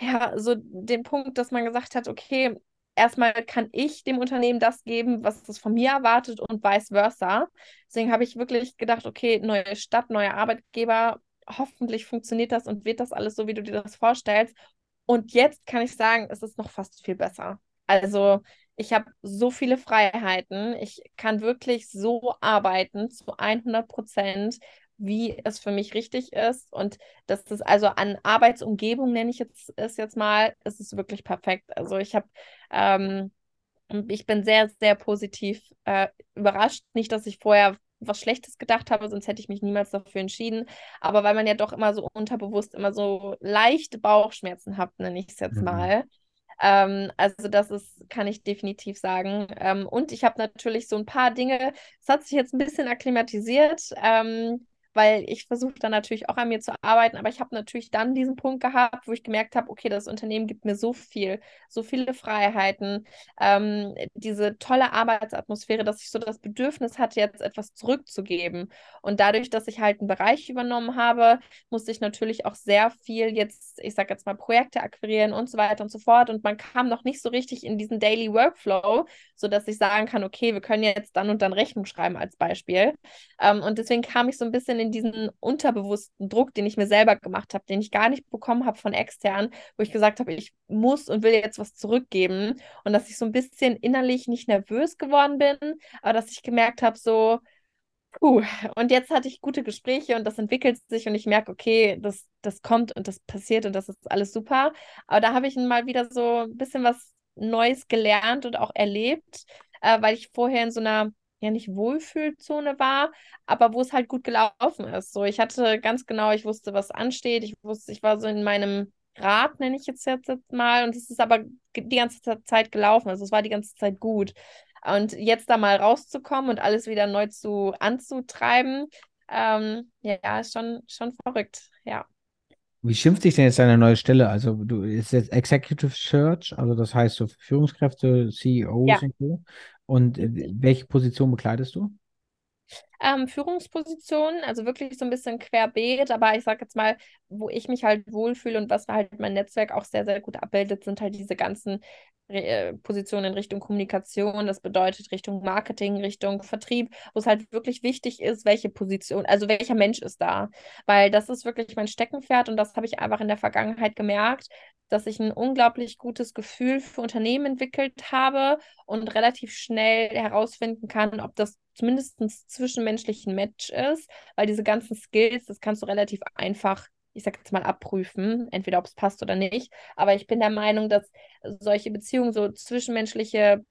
ja, so den Punkt, dass man gesagt hat, okay, erstmal kann ich dem Unternehmen das geben, was es von mir erwartet und vice versa. Deswegen habe ich wirklich gedacht, okay, neue Stadt, neuer Arbeitgeber, hoffentlich funktioniert das und wird das alles so, wie du dir das vorstellst. Und jetzt kann ich sagen, es ist noch fast viel besser. Also ich habe so viele Freiheiten. Ich kann wirklich so arbeiten zu 100 Prozent wie es für mich richtig ist. Und das ist also an Arbeitsumgebung, nenne ich jetzt, es jetzt mal, ist es wirklich perfekt. Also ich habe, ähm, ich bin sehr, sehr positiv äh, überrascht. Nicht, dass ich vorher was Schlechtes gedacht habe, sonst hätte ich mich niemals dafür entschieden. Aber weil man ja doch immer so unterbewusst immer so leichte Bauchschmerzen hat, nenne ich es jetzt mhm. mal. Ähm, also das ist, kann ich definitiv sagen. Ähm, und ich habe natürlich so ein paar Dinge, es hat sich jetzt ein bisschen akklimatisiert. Ähm, weil ich versuche dann natürlich auch an mir zu arbeiten, aber ich habe natürlich dann diesen Punkt gehabt, wo ich gemerkt habe, okay, das Unternehmen gibt mir so viel, so viele Freiheiten, ähm, diese tolle Arbeitsatmosphäre, dass ich so das Bedürfnis hatte, jetzt etwas zurückzugeben. Und dadurch, dass ich halt einen Bereich übernommen habe, musste ich natürlich auch sehr viel jetzt, ich sage jetzt mal, Projekte akquirieren und so weiter und so fort. Und man kam noch nicht so richtig in diesen Daily Workflow, sodass ich sagen kann, okay, wir können jetzt dann und dann Rechnung schreiben als Beispiel. Ähm, und deswegen kam ich so ein bisschen in diesen unterbewussten Druck, den ich mir selber gemacht habe, den ich gar nicht bekommen habe von extern, wo ich gesagt habe, ich muss und will jetzt was zurückgeben. Und dass ich so ein bisschen innerlich nicht nervös geworden bin, aber dass ich gemerkt habe, so, Puh, und jetzt hatte ich gute Gespräche und das entwickelt sich und ich merke, okay, das, das kommt und das passiert und das ist alles super. Aber da habe ich mal wieder so ein bisschen was Neues gelernt und auch erlebt, äh, weil ich vorher in so einer, ja nicht Wohlfühlzone war, aber wo es halt gut gelaufen ist. So, ich hatte ganz genau, ich wusste, was ansteht. Ich wusste, ich war so in meinem Rad, nenne ich jetzt, jetzt mal, und es ist aber die ganze Zeit gelaufen. Also es war die ganze Zeit gut. Und jetzt da mal rauszukommen und alles wieder neu zu anzutreiben, ähm, ja, ist schon, schon verrückt, ja. Wie schimpft sich denn jetzt deine neue Stelle? Also du ist jetzt Executive Search, also das heißt so Führungskräfte, CEOs ja. und so. Und äh, welche Position bekleidest du? Ähm, Führungspositionen, also wirklich so ein bisschen querbeet, aber ich sage jetzt mal, wo ich mich halt wohlfühle und was halt mein Netzwerk auch sehr, sehr gut abbildet, sind halt diese ganzen äh, Positionen in Richtung Kommunikation, das bedeutet Richtung Marketing, Richtung Vertrieb, wo es halt wirklich wichtig ist, welche Position, also welcher Mensch ist da, weil das ist wirklich mein Steckenpferd und das habe ich einfach in der Vergangenheit gemerkt, dass ich ein unglaublich gutes Gefühl für Unternehmen entwickelt habe und relativ schnell herausfinden kann, ob das zumindest zwischenmenschlichen Match ist, weil diese ganzen Skills, das kannst du relativ einfach, ich sag jetzt mal, abprüfen, entweder ob es passt oder nicht. Aber ich bin der Meinung, dass solche Beziehungen, so zwischenmenschliche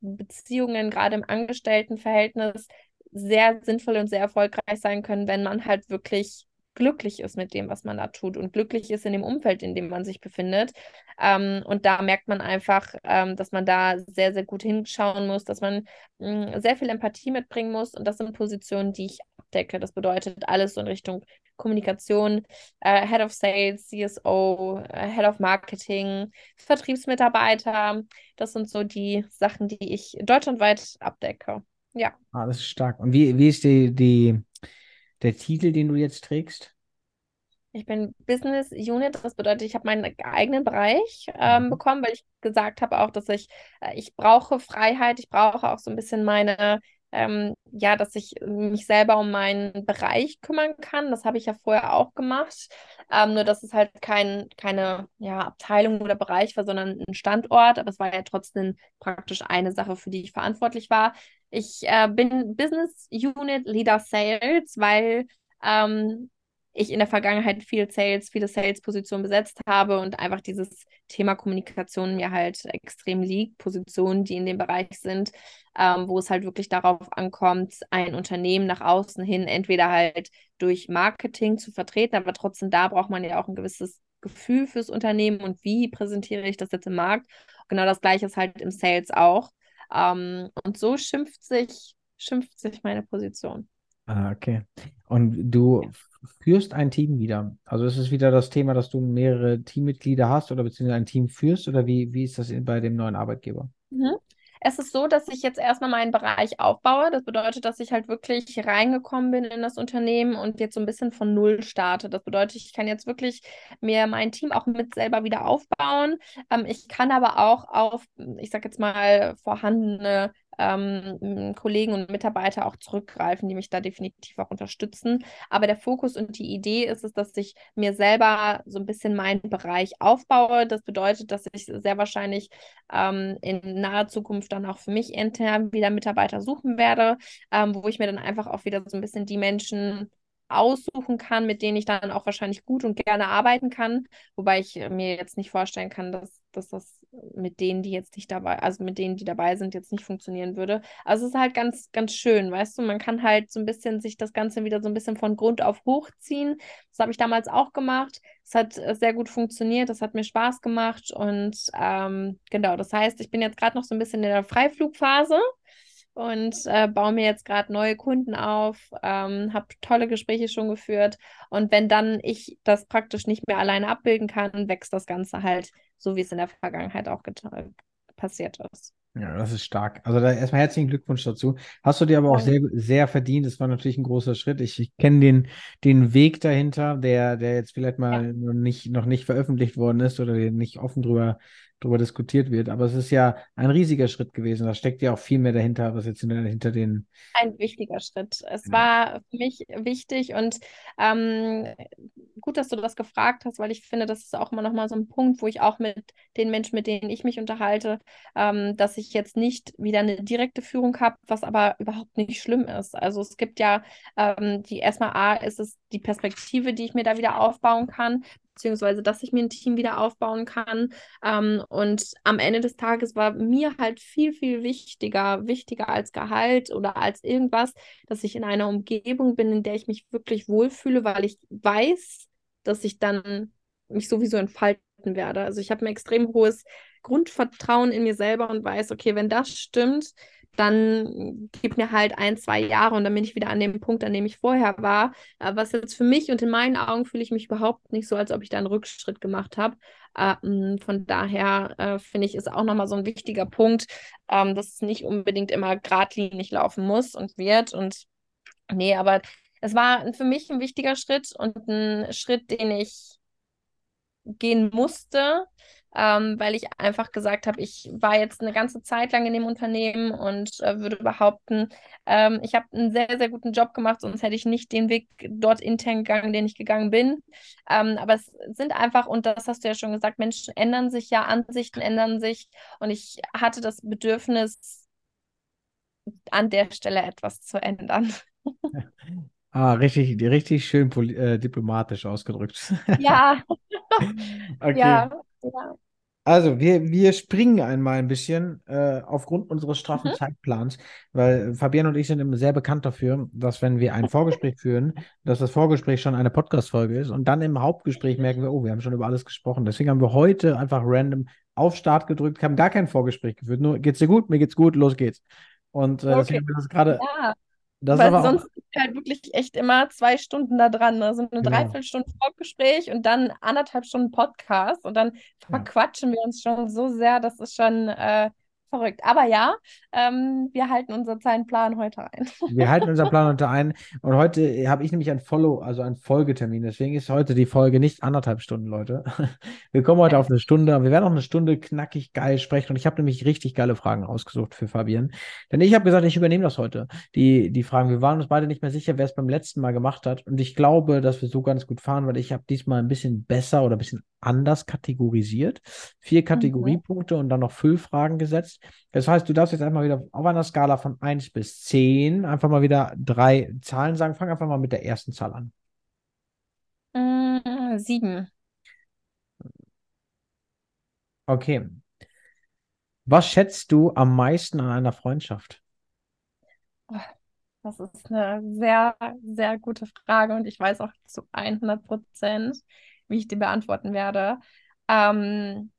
Beziehungen, gerade im Angestelltenverhältnis, sehr sinnvoll und sehr erfolgreich sein können, wenn man halt wirklich glücklich ist mit dem, was man da tut und glücklich ist in dem Umfeld, in dem man sich befindet. Ähm, und da merkt man einfach, ähm, dass man da sehr, sehr gut hinschauen muss, dass man mh, hm, sehr viel Empathie mitbringen muss. Und das sind Positionen, die ich abdecke. Das bedeutet alles so in Richtung Kommunikation, äh, Head of Sales, CSO, äh, Head of Marketing, Vertriebsmitarbeiter. Das sind so die Sachen, die ich deutschlandweit abdecke. Ja. Ah, das ist stark. Und wie, wie ist die, die der Titel, den du jetzt trägst? Ich bin Business Unit, das bedeutet, ich habe meinen eigenen Bereich ähm, mhm. bekommen, weil ich gesagt habe auch, dass ich, äh, ich brauche Freiheit, ich brauche auch so ein bisschen meine, ähm, ja, dass ich mich selber um meinen Bereich kümmern kann. Das habe ich ja vorher auch gemacht. Ähm, nur, dass es halt kein, keine ja, Abteilung oder Bereich war, sondern ein Standort. Aber es war ja trotzdem praktisch eine Sache, für die ich verantwortlich war. Ich äh, bin Business Unit Leader Sales, weil ähm, ich in der Vergangenheit viel Sales, viele Sales-Positionen besetzt habe und einfach dieses Thema Kommunikation mir halt extrem liegt. Positionen, die in dem Bereich sind, ähm, wo es halt wirklich darauf ankommt, ein Unternehmen nach außen hin entweder halt durch Marketing zu vertreten, aber trotzdem da braucht man ja auch ein gewisses Gefühl fürs Unternehmen und wie präsentiere ich das jetzt im Markt. Genau das gleiche ist halt im Sales auch. Ähm, und so schimpft sich, schimpft sich meine Position. Ah, okay. Und du führst ein Team wieder. Also ist es wieder das Thema, dass du mehrere Teammitglieder hast oder beziehungsweise ein Team führst oder wie, wie ist das bei dem neuen Arbeitgeber? Mhm. Es ist so, dass ich jetzt erstmal meinen Bereich aufbaue. Das bedeutet, dass ich halt wirklich reingekommen bin in das Unternehmen und jetzt so ein bisschen von Null starte. Das bedeutet, ich kann jetzt wirklich mir mein Team auch mit selber wieder aufbauen. Ähm, ich kann aber auch auf, ich sag jetzt mal, vorhandene ähm, Kollegen und Mitarbeiter auch zurückgreifen, die mich da definitiv auch unterstützen. Aber der Fokus und die Idee ist es, dass ich mir selber so ein bisschen meinen Bereich aufbaue. Das bedeutet, dass ich sehr wahrscheinlich ähm, in naher Zukunft dann auch für mich intern wieder Mitarbeiter suchen werde, ähm, wo ich mir dann einfach auch wieder so ein bisschen die Menschen aussuchen kann, mit denen ich dann auch wahrscheinlich gut und gerne arbeiten kann. Wobei ich mir jetzt nicht vorstellen kann, dass, dass das mit denen, die jetzt nicht dabei, also mit denen, die dabei sind, jetzt nicht funktionieren würde. Also es ist halt ganz, ganz schön, weißt du, man kann halt so ein bisschen sich das Ganze wieder so ein bisschen von Grund auf hochziehen. Das habe ich damals auch gemacht. Es hat äh, sehr gut funktioniert, das hat mir Spaß gemacht und ähm, genau, das heißt, ich bin jetzt gerade noch so ein bisschen in der Freiflugphase. und äh, baue mir jetzt gerade neue Kunden auf, ähm, habe tolle Gespräche schon geführt. Und wenn dann ich das praktisch nicht mehr alleine abbilden kann, wächst das Ganze halt so, wie es in der Vergangenheit auch passiert ist. Ja, das ist stark. Also da erstmal herzlichen Glückwunsch dazu. Hast du dir aber auch sehr, sehr verdient. Das war natürlich ein großer Schritt. Ich, ich kenne den, den Weg dahinter, der, der jetzt vielleicht mal ja. noch, nicht, noch nicht veröffentlicht worden ist oder nicht offen drüber darüber diskutiert wird. Aber es ist ja ein riesiger Schritt gewesen. Da steckt ja auch viel mehr dahinter, was jetzt hinter den. Ein wichtiger Schritt. Es ja. war für mich wichtig und ähm, gut, dass du das gefragt hast, weil ich finde, das ist auch immer noch mal so ein Punkt, wo ich auch mit den Menschen, mit denen ich mich unterhalte, ähm, dass ich jetzt nicht wieder eine direkte Führung habe, was aber überhaupt nicht schlimm ist. Also es gibt ja ähm, die erstmal A ist es die Perspektive, die ich mir da wieder aufbauen kann, beziehungsweise dass ich mir ein Team wieder aufbauen kann. Ähm, und am Ende des Tages war mir halt viel, viel wichtiger, wichtiger als Gehalt oder als irgendwas, dass ich in einer Umgebung bin, in der ich mich wirklich wohlfühle, weil ich weiß, dass ich dann mich sowieso entfalten werde. Also ich habe ein extrem hohes Grundvertrauen in mir selber und weiß, okay, wenn das stimmt, dann gib mir halt ein, zwei Jahre und dann bin ich wieder an dem Punkt, an dem ich vorher war. Äh, was jetzt für mich und in meinen Augen fühle ich mich überhaupt nicht so, als ob ich da einen Rückschritt gemacht habe. Ähm, von daher äh, finde ich, ist auch nochmal so ein wichtiger Punkt, ähm, dass es nicht unbedingt immer geradlinig laufen muss und wird. Und nee, aber es war für mich ein wichtiger Schritt und ein Schritt, den ich gehen musste, ähm, weil ich einfach gesagt habe, ich war jetzt eine ganze Zeit lang in dem Unternehmen und äh, würde behaupten, ähm, ich habe einen sehr, sehr guten Job gemacht, sonst hätte ich nicht den Weg dort intern gegangen, den ich gegangen bin. Ähm, aber es sind einfach, und das hast du ja schon gesagt, Menschen ändern sich ja, Ansichten ändern sich und ich hatte das Bedürfnis, an der Stelle etwas zu ändern. Ah, richtig, richtig schön äh, diplomatisch ausgedrückt. Ja. okay. Ja, ja. Also, wir, wir springen einmal ein bisschen äh, aufgrund unseres straffen mhm. Zeitplans, weil Fabian und ich sind immer sehr bekannt dafür, dass wenn wir ein Vorgespräch führen, dass das Vorgespräch schon eine Podcast-Folge ist und dann im Hauptgespräch merken wir, oh, wir haben schon über alles gesprochen. Deswegen haben wir heute einfach random auf Start gedrückt, haben gar kein Vorgespräch geführt. Nur geht's dir gut, mir geht's gut, los geht's. Und äh, okay. deswegen haben wir das gerade ja. Das Weil sonst ist halt wirklich echt immer zwei Stunden da dran. Also eine genau. Dreiviertelstunde Vorgespräch und dann anderthalb Stunden Podcast und dann verquatschen ja. wir uns schon so sehr, das ist schon äh, verrückt. Aber ja, ähm, wir halten unseren Zeitplan heute ein. Wir halten unseren Plan heute ein. Und heute habe ich nämlich ein Follow, also einen Folgetermin. Deswegen ist heute die Folge nicht anderthalb Stunden, Leute. Wir kommen heute auf eine Stunde, wir werden auch eine Stunde knackig geil sprechen. Und ich habe nämlich richtig geile Fragen ausgesucht für Fabian. Denn ich habe gesagt, ich übernehme das heute. Die, die Fragen. Wir waren uns beide nicht mehr sicher, wer es beim letzten Mal gemacht hat. Und ich glaube, dass wir so ganz gut fahren, weil ich habe diesmal ein bisschen besser oder ein bisschen anders kategorisiert. Vier mhm. Kategoriepunkte mhm. und dann noch Füllfragen gesetzt. Das heißt, du darfst jetzt einfach wieder auf einer Skala von 1 bis 10 einfach mal wieder drei Zahlen sagen. Fang einfach mal mit der ersten Zahl an. Äh, sieben. Okay. Was schätzt du am meisten an einer Freundschaft? Oh, das ist eine sehr, sehr gute Frage und ich weiß auch zu 100 Prozent, wie ich die beantworten werde. Ähm,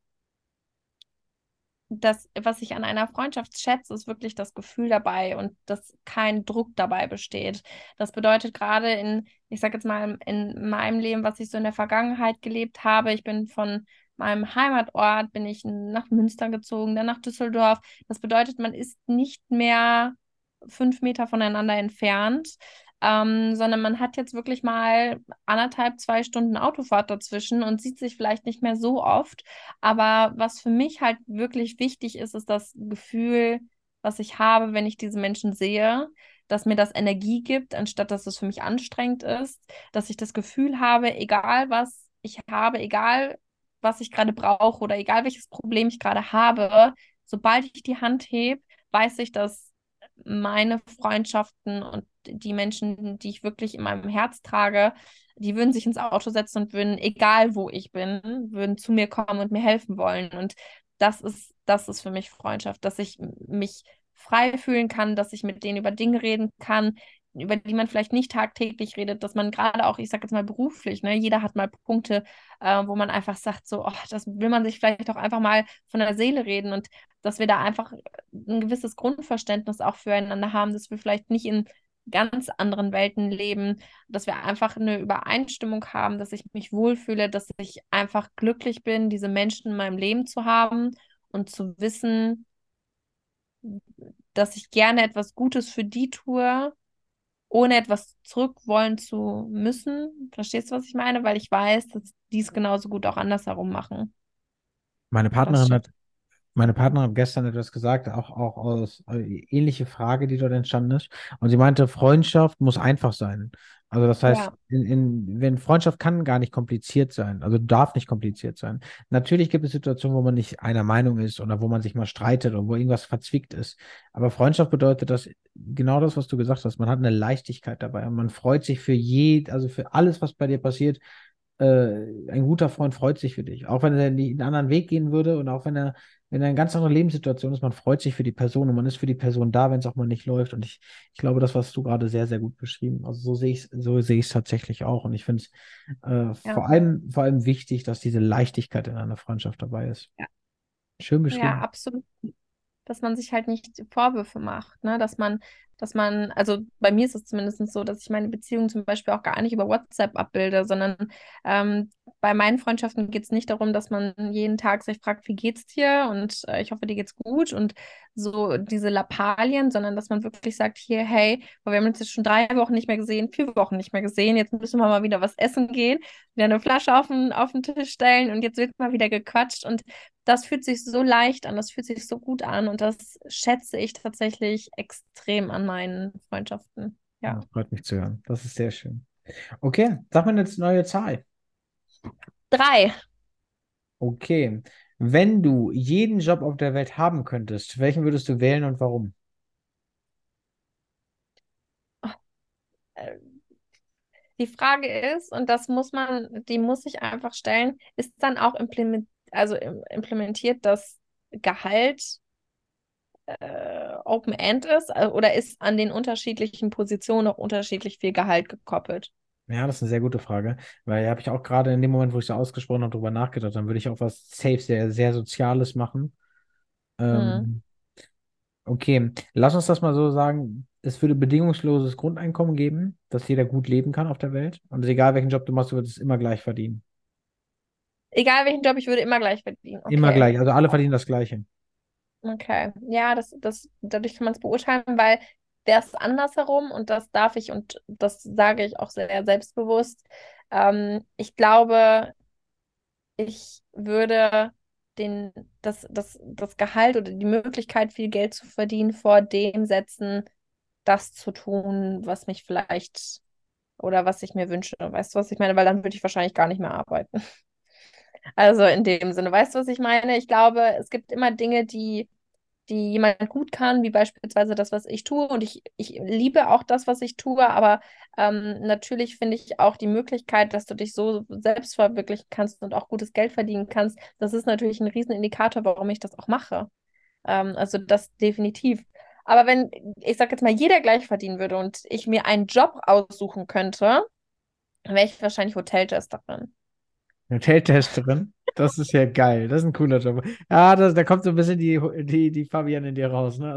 das, was ich an einer Freundschaft schätze, ist wirklich das Gefühl dabei und dass kein Druck dabei besteht. Das bedeutet gerade in, ich sage jetzt mal, in meinem Leben, was ich so in der Vergangenheit gelebt habe, ich bin von meinem Heimatort, bin ich nach Münster gezogen, dann nach Düsseldorf. Das bedeutet, man ist nicht mehr fünf Meter voneinander entfernt ähm, sondern man hat jetzt wirklich mal anderthalb, zwei Stunden Autofahrt dazwischen und sieht sich vielleicht nicht mehr so oft. Aber was für mich halt wirklich wichtig ist, ist das Gefühl, was ich habe, wenn ich diese Menschen sehe, dass mir das Energie gibt, anstatt dass es für mich anstrengend ist, dass ich das Gefühl habe, egal was ich habe, egal was ich gerade brauche oder egal welches Problem ich gerade habe, sobald ich die Hand hebe, weiß ich, dass meine Freundschaften und die Menschen, die ich wirklich in meinem Herz trage, die würden sich ins Auto setzen und würden, egal wo ich bin, würden zu mir kommen und mir helfen wollen. Und das ist, das ist für mich Freundschaft, dass ich mich frei fühlen kann, dass ich mit denen über Dinge reden kann, über die man vielleicht nicht tagtäglich redet, dass man gerade auch, ich sage jetzt mal beruflich, ne, jeder hat mal Punkte, äh, wo man einfach sagt, so, oh, das will man sich vielleicht auch einfach mal von der Seele reden und dass wir da einfach ein gewisses Grundverständnis auch füreinander haben, dass wir vielleicht nicht in ganz anderen Welten leben, dass wir einfach eine Übereinstimmung haben, dass ich mich wohlfühle, dass ich einfach glücklich bin, diese Menschen in meinem Leben zu haben und zu wissen, dass ich gerne etwas Gutes für die tue, ohne etwas zurückwollen zu müssen. Verstehst du, was ich meine? Weil ich weiß, dass die es genauso gut auch andersherum machen. Meine Partnerin hat, meine Partnerin hat gestern etwas gesagt, auch, auch aus äh, ähnliche Frage, die dort entstanden ist. Und sie meinte, Freundschaft muss einfach sein. Also das heißt, ja. in, in, wenn Freundschaft kann gar nicht kompliziert sein, also darf nicht kompliziert sein. Natürlich gibt es Situationen, wo man nicht einer Meinung ist oder wo man sich mal streitet oder wo irgendwas verzwickt ist. Aber Freundschaft bedeutet das genau das, was du gesagt hast. Man hat eine Leichtigkeit dabei und man freut sich für je, also für alles, was bei dir passiert. Äh, ein guter Freund freut sich für dich, auch wenn er einen anderen Weg gehen würde und auch wenn er wenn er eine ganz andere Lebenssituation ist, man freut sich für die Person und man ist für die Person da, wenn es auch mal nicht läuft. Und ich, ich glaube, das hast du gerade sehr, sehr gut beschrieben. Also so sehe ich es, so sehe ich es tatsächlich auch. Und ich finde es äh, ja. vor allem, vor allem wichtig, dass diese Leichtigkeit in einer Freundschaft dabei ist. Ja. Schön beschrieben. Ja, absolut. Dass man sich halt nicht Vorwürfe macht, ne? Dass man dass man, also bei mir ist es zumindest so, dass ich meine Beziehung zum Beispiel auch gar nicht über WhatsApp abbilde, sondern ähm, bei meinen Freundschaften geht es nicht darum, dass man jeden Tag sich fragt, wie geht's dir? Und äh, ich hoffe, dir geht's gut. Und so diese Lappalien, sondern dass man wirklich sagt, hier, hey, wir haben uns jetzt schon drei Wochen nicht mehr gesehen, vier Wochen nicht mehr gesehen, jetzt müssen wir mal wieder was essen gehen, wieder eine Flasche auf den, auf den Tisch stellen und jetzt wird mal wieder gequatscht und das fühlt sich so leicht an, das fühlt sich so gut an und das schätze ich tatsächlich extrem an meinen Freundschaften. Ja. ja freut mich zu hören. Das ist sehr schön. Okay, sag mal jetzt neue Zahl. Drei. Okay. Wenn du jeden Job auf der Welt haben könntest, welchen würdest du wählen und warum? Die Frage ist, und das muss man, die muss ich einfach stellen, ist dann auch implementiert also implementiert das Gehalt äh, Open End ist äh, oder ist an den unterschiedlichen Positionen auch unterschiedlich viel Gehalt gekoppelt? Ja, das ist eine sehr gute Frage, weil habe ich auch gerade in dem Moment, wo ich so ausgesprochen habe, darüber nachgedacht, dann würde ich auch was safe, sehr, sehr Soziales machen. Ähm, hm. Okay, lass uns das mal so sagen. Es würde bedingungsloses Grundeinkommen geben, dass jeder gut leben kann auf der Welt. Und egal welchen Job du machst, du würdest es immer gleich verdienen. Egal welchen Job, ich würde immer gleich verdienen. Okay. Immer gleich, also alle verdienen das Gleiche. Okay, ja, das, das, dadurch kann man es beurteilen, weil wäre es andersherum und das darf ich und das sage ich auch sehr selbstbewusst. Ähm, ich glaube, ich würde den, das, das, das Gehalt oder die Möglichkeit, viel Geld zu verdienen, vor dem setzen, das zu tun, was mich vielleicht oder was ich mir wünsche. Weißt du, was ich meine? Weil dann würde ich wahrscheinlich gar nicht mehr arbeiten. Also in dem Sinne, weißt du, was ich meine? Ich glaube, es gibt immer Dinge, die, die jemand gut kann, wie beispielsweise das, was ich tue. Und ich, ich liebe auch das, was ich tue, aber ähm, natürlich finde ich auch die Möglichkeit, dass du dich so selbst verwirklichen kannst und auch gutes Geld verdienen kannst. Das ist natürlich ein Riesenindikator, warum ich das auch mache. Ähm, also das definitiv. Aber wenn, ich sag jetzt mal, jeder gleich verdienen würde und ich mir einen Job aussuchen könnte, wäre ich wahrscheinlich Hoteltesterin. Hoteltesterin. Das ist ja geil. Das ist ein cooler Job. Ja, das, da kommt so ein bisschen die, die, die Fabian in dir raus. Ne?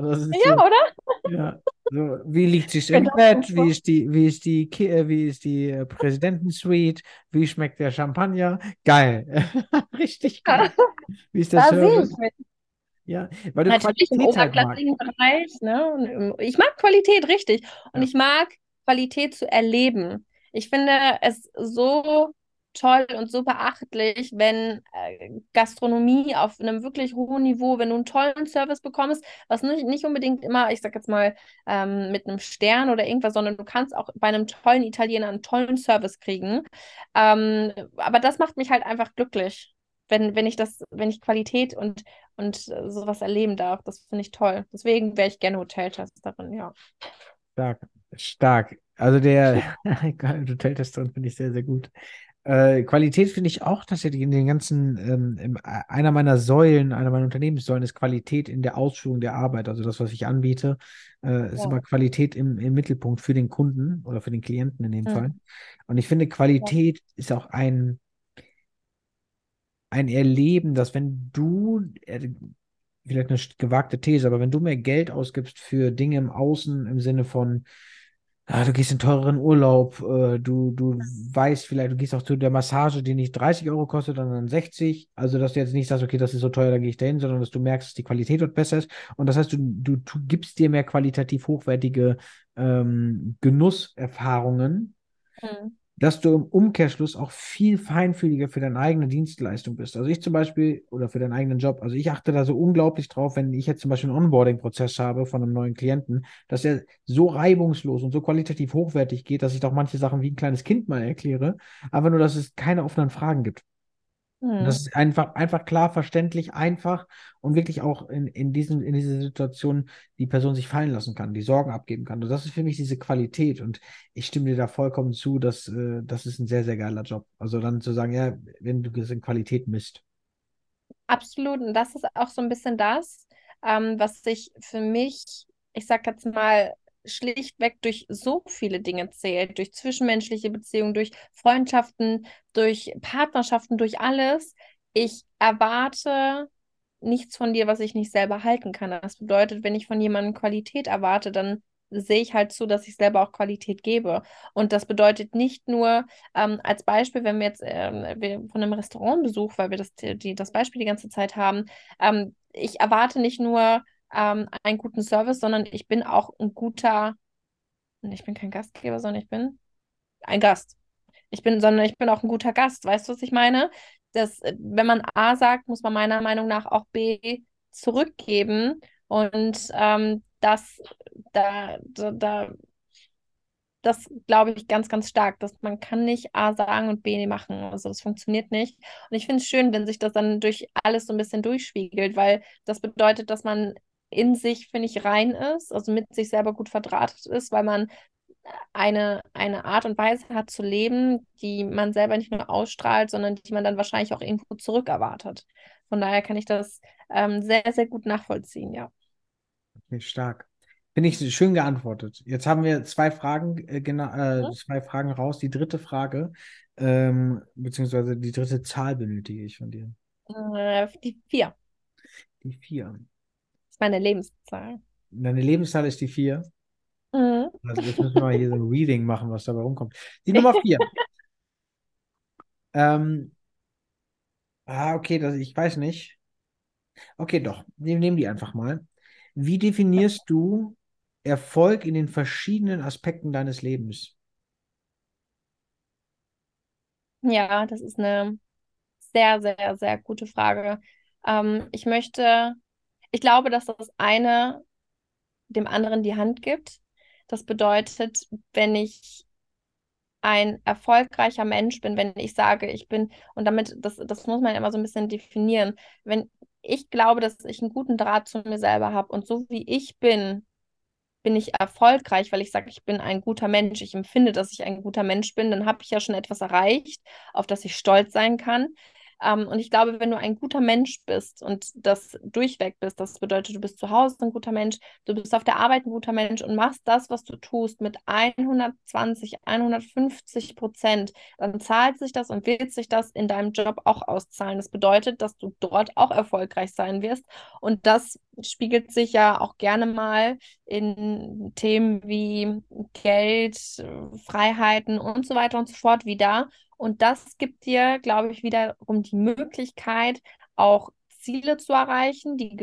ja, so, oder? Ja. So, wie liegt sich im Bett? Wie ist die, wie ist die, äh, wie ist die äh, Präsidentensuite? Wie schmeckt der Champagner? Geil. Richtig geil. Wie ist der da Service? Ja, weil du Natürlich Qualität im oberklassigen halt Bereich. Ne? Ich mag Qualität, richtig. Und ja. ich mag Qualität zu erleben. Ich finde es so toll und so beachtlich, wenn äh, Gastronomie auf einem wirklich hohen Niveau, wenn du einen tollen Service bekommst, was nicht, nicht unbedingt immer, ich sag jetzt mal, ähm, mit einem Stern oder irgendwas, sondern du kannst auch bei einem tollen Italiener einen tollen Service kriegen. Ähm, aber das macht mich halt einfach glücklich, wenn, wenn ich das, wenn ich Qualität und, und äh, sowas erleben darf. Das finde ich toll. Deswegen wäre ich gerne Hoteltesterin, ja. Stark, stark. Also der Hoteltesterin finde ich sehr, sehr gut. Äh, Qualität finde ich auch tatsächlich in den ganzen, ähm, im, äh, einer meiner Säulen, einer meiner Unternehmenssäulen ist Qualität in der Ausführung der Arbeit. Also das, was ich anbiete, äh, ist Ja. immer Qualität im, im Mittelpunkt für den Kunden oder für den Klienten in dem Mhm. Fall. Und ich finde, Qualität ist auch ein, ein Erleben, dass wenn du, äh, vielleicht eine gewagte These, aber wenn du mehr Geld ausgibst für Dinge im Außen im Sinne von Ah, du gehst in teureren Urlaub, äh, du, du weißt vielleicht, du gehst auch zu der Massage, die nicht 30 Euro kostet, sondern 60. Also, dass du jetzt nicht sagst, okay, das ist so teuer, da gehe ich dahin, sondern dass du merkst, dass die Qualität dort besser ist. Und das heißt, du, du, du gibst dir mehr qualitativ hochwertige ähm, Genusserfahrungen, Mhm. Dass du im Umkehrschluss auch viel feinfühliger für deine eigene Dienstleistung bist. Also ich zum Beispiel, oder für deinen eigenen Job, also ich achte da so unglaublich drauf, wenn ich jetzt zum Beispiel einen Onboarding-Prozess habe von einem neuen Klienten, dass er so reibungslos und so qualitativ hochwertig geht, dass ich doch manche Sachen wie ein kleines Kind mal erkläre, aber nur, dass es keine offenen Fragen gibt. Und das Mhm. ist einfach, einfach klar, verständlich, einfach und wirklich auch in, in diesen, in diese Situation die Person sich fallen lassen kann, die Sorgen abgeben kann. Und das ist für mich diese Qualität. Und ich stimme dir da vollkommen zu, dass äh, das ist ein sehr, sehr geiler Job. Also dann zu sagen, ja, wenn du das in Qualität misst. Absolut. Und das ist auch so ein bisschen das, ähm, was sich für mich, ich sag jetzt mal, schlichtweg durch so viele Dinge zählt, durch zwischenmenschliche Beziehungen, durch Freundschaften, durch Partnerschaften, durch alles. Ich erwarte nichts von dir, was ich nicht selber halten kann. Das bedeutet, wenn ich von jemandem Qualität erwarte, dann sehe ich halt zu, dass ich selber auch Qualität gebe. Und das bedeutet nicht nur, ähm, als Beispiel, wenn wir jetzt ähm, wir von einem Restaurantbesuch, weil wir das, die, das Beispiel die ganze Zeit haben, ähm, ich erwarte nicht nur ähm, einen guten Service, sondern ich bin auch ein guter, ich bin kein Gastgeber, sondern ich bin ein Gast. Ich bin, sondern ich bin auch ein guter Gast. Weißt du, was ich meine? Das, äh, wenn man A sagt, muss man meiner Meinung nach auch B zurückgeben. Und ähm, das, da, da, da, das glaube ich ganz, ganz stark, dass man kann nicht A sagen und B machen. Also das funktioniert nicht. Und ich finde es schön, wenn sich das dann durch alles so ein bisschen durchspiegelt, weil das bedeutet, dass man in sich, finde ich, rein ist, also mit sich selber gut verdrahtet ist, weil man eine, eine Art und Weise hat zu leben, die man selber nicht nur ausstrahlt, sondern die man dann wahrscheinlich auch irgendwo zurückerwartet. Von daher kann ich das ähm, sehr, sehr gut nachvollziehen, ja. Okay, stark. Finde ich schön geantwortet. Jetzt haben wir zwei Fragen, äh, genau, äh, Mhm. zwei Fragen raus. Die dritte Frage, ähm, beziehungsweise die dritte Zahl benötige ich von dir. Äh, die vier Die vier. Meine Lebenszahl. Deine Lebenszahl ist die vier. Mhm. Also jetzt müssen wir mal hier so ein Reading machen, was dabei rumkommt. Die Nummer vier. ähm, ah, okay, das, ich weiß nicht. Okay, doch. Wir nehmen die einfach mal. Wie definierst du Erfolg in den verschiedenen Aspekten deines Lebens? Ja, das ist eine sehr, sehr, sehr gute Frage. Ähm, ich möchte, ich glaube, dass das eine dem anderen die Hand gibt. Das bedeutet, wenn ich ein erfolgreicher Mensch bin, wenn ich sage, ich bin, und damit, das, das muss man immer so ein bisschen definieren, wenn ich glaube, dass ich einen guten Draht zu mir selber habe und so wie ich bin, bin ich erfolgreich, weil ich sage, ich bin ein guter Mensch, ich empfinde, dass ich ein guter Mensch bin, dann habe ich ja schon etwas erreicht, auf das ich stolz sein kann. Ähm, und ich glaube, wenn du ein guter Mensch bist und das durchweg bist, das bedeutet, du bist zu Hause ein guter Mensch, du bist auf der Arbeit ein guter Mensch und machst das, was du tust, mit 120, 150 Prozent, dann zahlt sich das und wird sich das in deinem Job auch auszahlen. Das bedeutet, dass du dort auch erfolgreich sein wirst. Und das spiegelt sich ja auch gerne mal in Themen wie Geld, Freiheiten und so weiter und so fort wieder. Und das gibt dir, glaube ich, wiederum die Möglichkeit, auch Ziele zu erreichen, die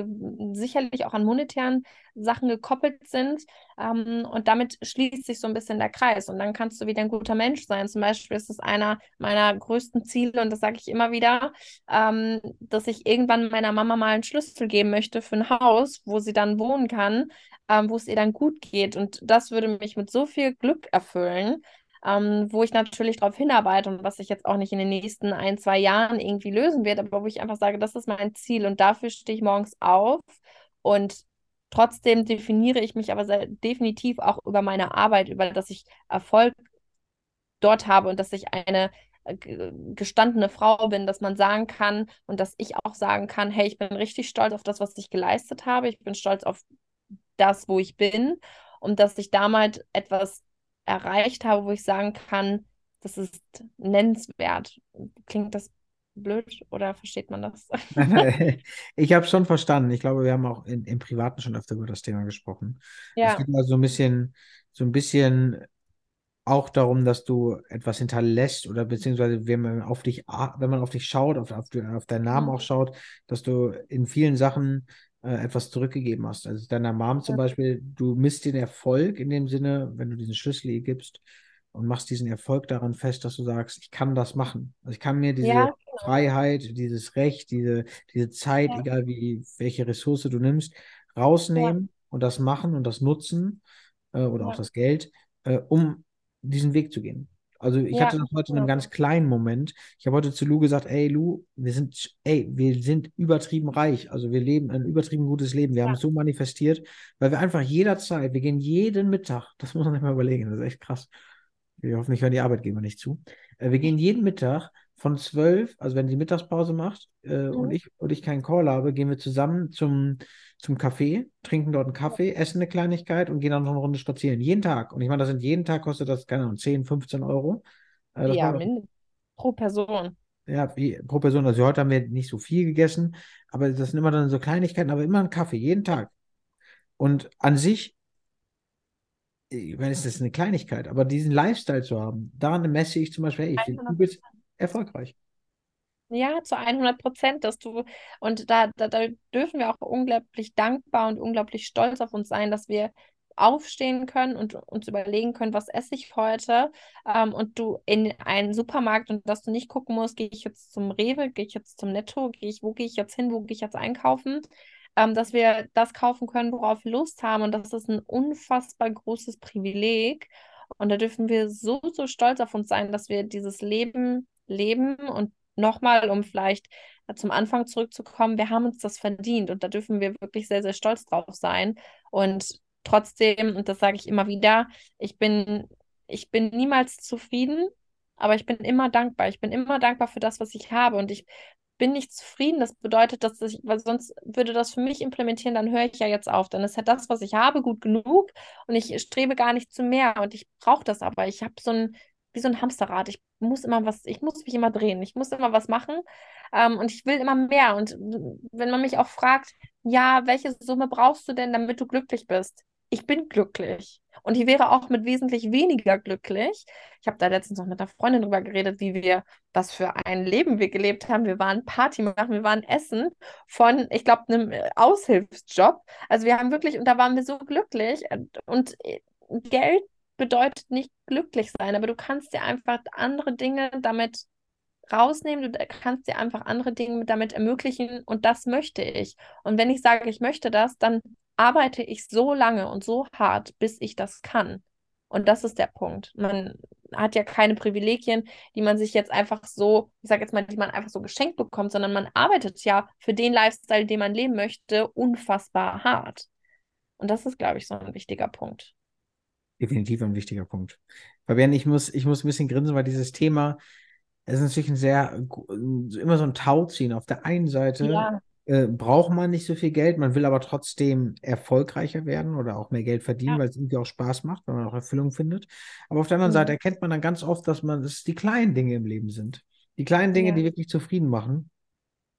sicherlich auch an monetären Sachen gekoppelt sind. Ähm, und damit schließt sich so ein bisschen der Kreis. Und dann kannst du wieder ein guter Mensch sein. Zum Beispiel ist es einer meiner größten Ziele, und das sage ich immer wieder, ähm, dass ich irgendwann meiner Mama mal einen Schlüssel geben möchte für ein Haus, wo sie dann wohnen kann, ähm, wo es ihr dann gut geht. Und das würde mich mit so viel Glück erfüllen ähm, wo ich natürlich darauf hinarbeite und was ich jetzt auch nicht in den nächsten ein, zwei Jahren irgendwie lösen wird, aber wo ich einfach sage, das ist mein Ziel und dafür stehe ich morgens auf und trotzdem definiere ich mich aber sehr, definitiv auch über meine Arbeit, über dass ich Erfolg dort habe und dass ich eine äh, gestandene Frau bin, dass man sagen kann und dass ich auch sagen kann, hey, ich bin richtig stolz auf das, was ich geleistet habe. Ich bin stolz auf das, wo ich bin und dass ich damals etwas erreicht habe, wo ich sagen kann, das ist nennenswert. Klingt das blöd oder versteht man das? ich habe es schon verstanden. Ich glaube, wir haben auch in, im Privaten schon öfter über das Thema gesprochen. Ja. Es geht also so ein bisschen, so ein bisschen auch darum, dass du etwas hinterlässt oder beziehungsweise wenn man auf dich, wenn man auf dich schaut, auf, auf, auf deinen Namen mhm. auch schaut, dass du in vielen Sachen äh, etwas zurückgegeben hast. Also deiner Mom zum ja. Beispiel, du misst den Erfolg in dem Sinne, wenn du diesen Schlüssel ihr gibst und machst diesen Erfolg daran fest, dass du sagst, ich kann das machen. Also ich kann mir diese ja, genau. Freiheit, dieses Recht, diese, diese Zeit, ja. egal wie welche Ressource du nimmst, rausnehmen und das machen und das nutzen äh, oder auch das Geld, äh, um diesen Weg zu gehen. Also ich ja, hatte das heute in einem ganz kleinen Moment. Ich habe heute zu Lou gesagt, ey Lou, wir sind, ey, wir sind übertrieben reich. Also wir leben ein übertrieben gutes Leben. Wir ja. haben es so manifestiert, weil wir einfach jederzeit, wir gehen jeden Mittag, das muss man nicht mal überlegen, das ist echt krass. Wir hoffen, ich höre die Arbeitgeber nicht zu. Äh, wir gehen jeden Mittag von zwölf, also wenn die Mittagspause macht äh, mhm. und ich und ich keinen Call habe, gehen wir zusammen zum, zum Café, trinken dort einen Kaffee, essen eine Kleinigkeit und gehen dann noch eine Runde spazieren. Jeden Tag. Und ich meine, das sind jeden Tag kostet das, keine Ahnung, 10, 15 Euro. Äh, ja, mindestens pro Person. Ja, wie, pro Person. Also heute haben wir nicht so viel gegessen, aber das sind immer dann so Kleinigkeiten, aber immer ein Kaffee, jeden Tag. Und an sich ich meine, es ist eine Kleinigkeit, aber diesen Lifestyle zu haben, daran messe ich zum Beispiel, hey, ich bin übelst erfolgreich. Ja, zu 100 Prozent, dass du, und da, da, da dürfen wir auch unglaublich dankbar und unglaublich stolz auf uns sein, dass wir aufstehen können und uns überlegen können, was esse ich heute ähm, und du in einen Supermarkt und dass du nicht gucken musst, gehe ich jetzt zum Rewe, gehe ich jetzt zum Netto, gehe ich, wo gehe ich jetzt hin, wo gehe ich jetzt einkaufen, ähm, dass wir das kaufen können, worauf wir Lust haben. Und das ist ein unfassbar großes Privileg. Und da dürfen wir so, so stolz auf uns sein, dass wir dieses Leben leben. Und nochmal, um vielleicht zum Anfang zurückzukommen, wir haben uns das verdient. Und da dürfen wir wirklich sehr, sehr stolz drauf sein. Und trotzdem, und das sage ich immer wieder, ich bin, ich bin niemals zufrieden, aber ich bin immer dankbar. Ich bin immer dankbar für das, was ich habe. Und ich bin nicht zufrieden. Das bedeutet, dass ich, weil sonst würde das für mich implementieren, dann höre ich ja jetzt auf. Dann ist ja das, was ich habe, gut genug und ich strebe gar nicht zu mehr und ich brauche das aber. Ich habe so ein, wie so ein Hamsterrad. Ich muss immer was, ich muss mich immer drehen, ich muss immer was machen ähm, und ich will immer mehr. Und wenn man mich auch fragt, ja, welche Summe brauchst du denn, damit du glücklich bist? Ich bin glücklich. Und ich wäre auch mit wesentlich weniger glücklich. Ich habe da letztens noch mit einer Freundin drüber geredet, wie wir, was für ein Leben wir gelebt haben. Wir waren Party machen, wir waren Essen von, ich glaube, einem äh, Aushilfsjob. Also wir haben wirklich, und da waren wir so glücklich. Und äh, Geld bedeutet nicht glücklich sein, aber du kannst dir einfach andere Dinge damit rausnehmen, du kannst dir einfach andere Dinge damit ermöglichen und das möchte ich. Und wenn ich sage, ich möchte das, dann arbeite ich so lange und so hart, bis ich das kann. Und das ist der Punkt. Man hat ja keine Privilegien, die man sich jetzt einfach so, ich sage jetzt mal, die man einfach so geschenkt bekommt, sondern man arbeitet ja für den Lifestyle, den man leben möchte, unfassbar hart. Und das ist, glaube ich, so ein wichtiger Punkt. Definitiv ein wichtiger Punkt. Fabian, ich muss, ich muss ein bisschen grinsen, weil dieses Thema ist natürlich ein sehr, immer so ein Tauziehen. Auf der einen Seite ja. Äh, braucht man nicht so viel Geld, man will aber trotzdem erfolgreicher werden oder auch mehr Geld verdienen, ja. weil es irgendwie auch Spaß macht, weil man auch Erfüllung findet. Aber auf der anderen mhm. Seite erkennt man dann ganz oft, dass man, dass es die kleinen Dinge im Leben sind. Die kleinen Dinge, ja. die wirklich zufrieden machen.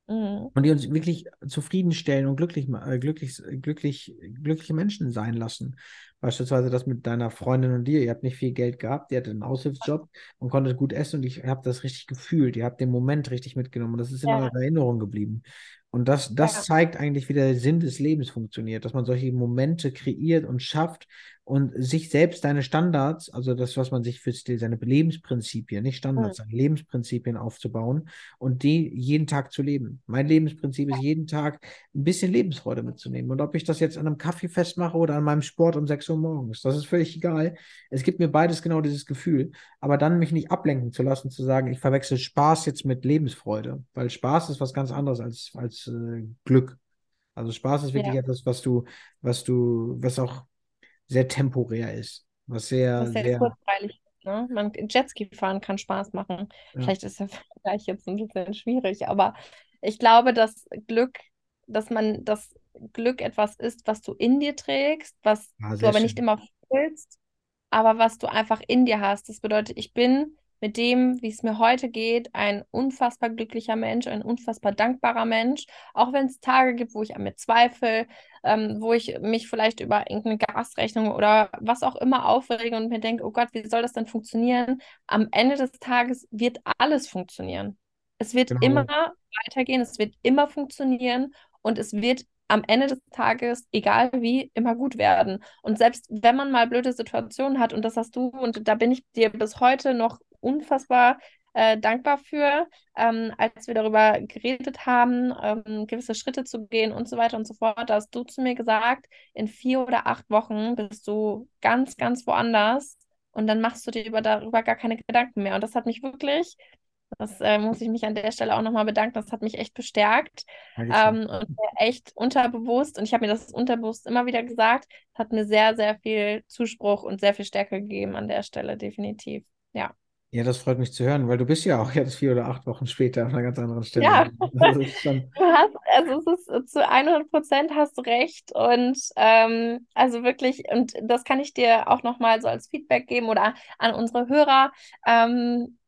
Mhm. Und die uns wirklich zufriedenstellen und glücklich, äh, glücklich, glücklich, glückliche Menschen sein lassen. Beispielsweise das mit deiner Freundin und dir. Ihr habt nicht viel Geld gehabt, ihr hattet einen Aushilfsjob und konntet gut essen und ich habe das richtig gefühlt. Ihr habt den Moment richtig mitgenommen und das ist in ja. eurer Erinnerung geblieben. Und das, das ja. zeigt eigentlich, wie der Sinn des Lebens funktioniert, dass man solche Momente kreiert und schafft und sich selbst seine Standards, also das, was man sich für seine Lebensprinzipien, nicht Standards, mhm. seine Lebensprinzipien aufzubauen und die jeden Tag zu leben. Mein Lebensprinzip ist jeden Tag ein bisschen Lebensfreude mitzunehmen. Und ob ich das jetzt an einem Kaffee festmache oder an meinem Sport um 6 Uhr morgens, das ist völlig egal. Es gibt mir beides genau dieses Gefühl, aber dann mich nicht ablenken zu lassen, zu sagen, ich verwechsel Spaß jetzt mit Lebensfreude, weil Spaß ist was ganz anderes als, als äh, Glück. Also Spaß ist wirklich ja. etwas, was du, was du, was auch sehr temporär ist. Was sehr, was sehr, sehr kurzweilig. Ne? Man, Jetski fahren kann Spaß machen. Ja. Vielleicht ist der Vergleich jetzt ein bisschen schwierig, aber ich glaube, dass Glück, dass man das Glück etwas ist, was du in dir trägst, was Ah, du aber nicht schön. immer fühlst, aber was du einfach in dir hast. Das bedeutet, ich bin mit dem, wie es mir heute geht, ein unfassbar glücklicher Mensch, ein unfassbar dankbarer Mensch, auch wenn es Tage gibt, wo ich an mir zweifle, ähm, wo ich mich vielleicht über irgendeine Gasrechnung oder was auch immer aufrege und mir denke, oh Gott, wie soll das denn funktionieren? Am Ende des Tages wird alles funktionieren. Es wird Genau. immer weitergehen, es wird immer funktionieren und es wird am Ende des Tages, egal wie, immer gut werden. Und selbst wenn man mal blöde Situationen hat, und das hast du, und da bin ich dir bis heute noch unfassbar äh, dankbar für, ähm, als wir darüber geredet haben, ähm, gewisse Schritte zu gehen und so weiter und so fort, da hast du zu mir gesagt, in vier oder acht Wochen bist du ganz, ganz woanders und dann machst du dir über, darüber gar keine Gedanken mehr. Und das hat mich wirklich, das äh, muss ich mich an der Stelle auch nochmal bedanken, das hat mich echt bestärkt ähm, und echt unterbewusst, und ich habe mir das unterbewusst immer wieder gesagt, hat mir sehr, sehr viel Zuspruch und sehr viel Stärke gegeben an der Stelle, definitiv. Ja. Ja, das freut mich zu hören, weil du bist ja auch jetzt vier oder acht Wochen später an einer ganz anderen Stelle. Ja. Ist schon, Du hast, also es ist zu 100 Prozent hast du recht und ähm, also wirklich, und das kann ich dir auch nochmal so als Feedback geben oder an unsere Hörer. Ähm,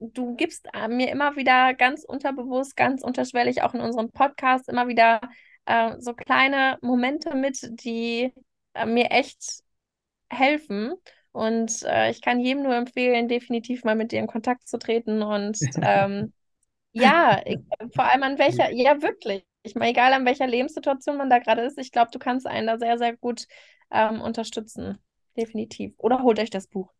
du gibst äh, mir immer wieder ganz unterbewusst, ganz unterschwellig, auch in unserem Podcast, immer wieder äh, so kleine Momente mit, die äh, mir echt helfen. Und äh, ich kann jedem nur empfehlen, definitiv mal mit dir in Kontakt zu treten und ähm, ja, ich, vor allem an welcher, ja wirklich. Ich meine, egal an welcher Lebenssituation man da gerade ist, ich glaube, du kannst einen da sehr, sehr gut ähm, unterstützen. Definitiv. Oder holt euch das Buch.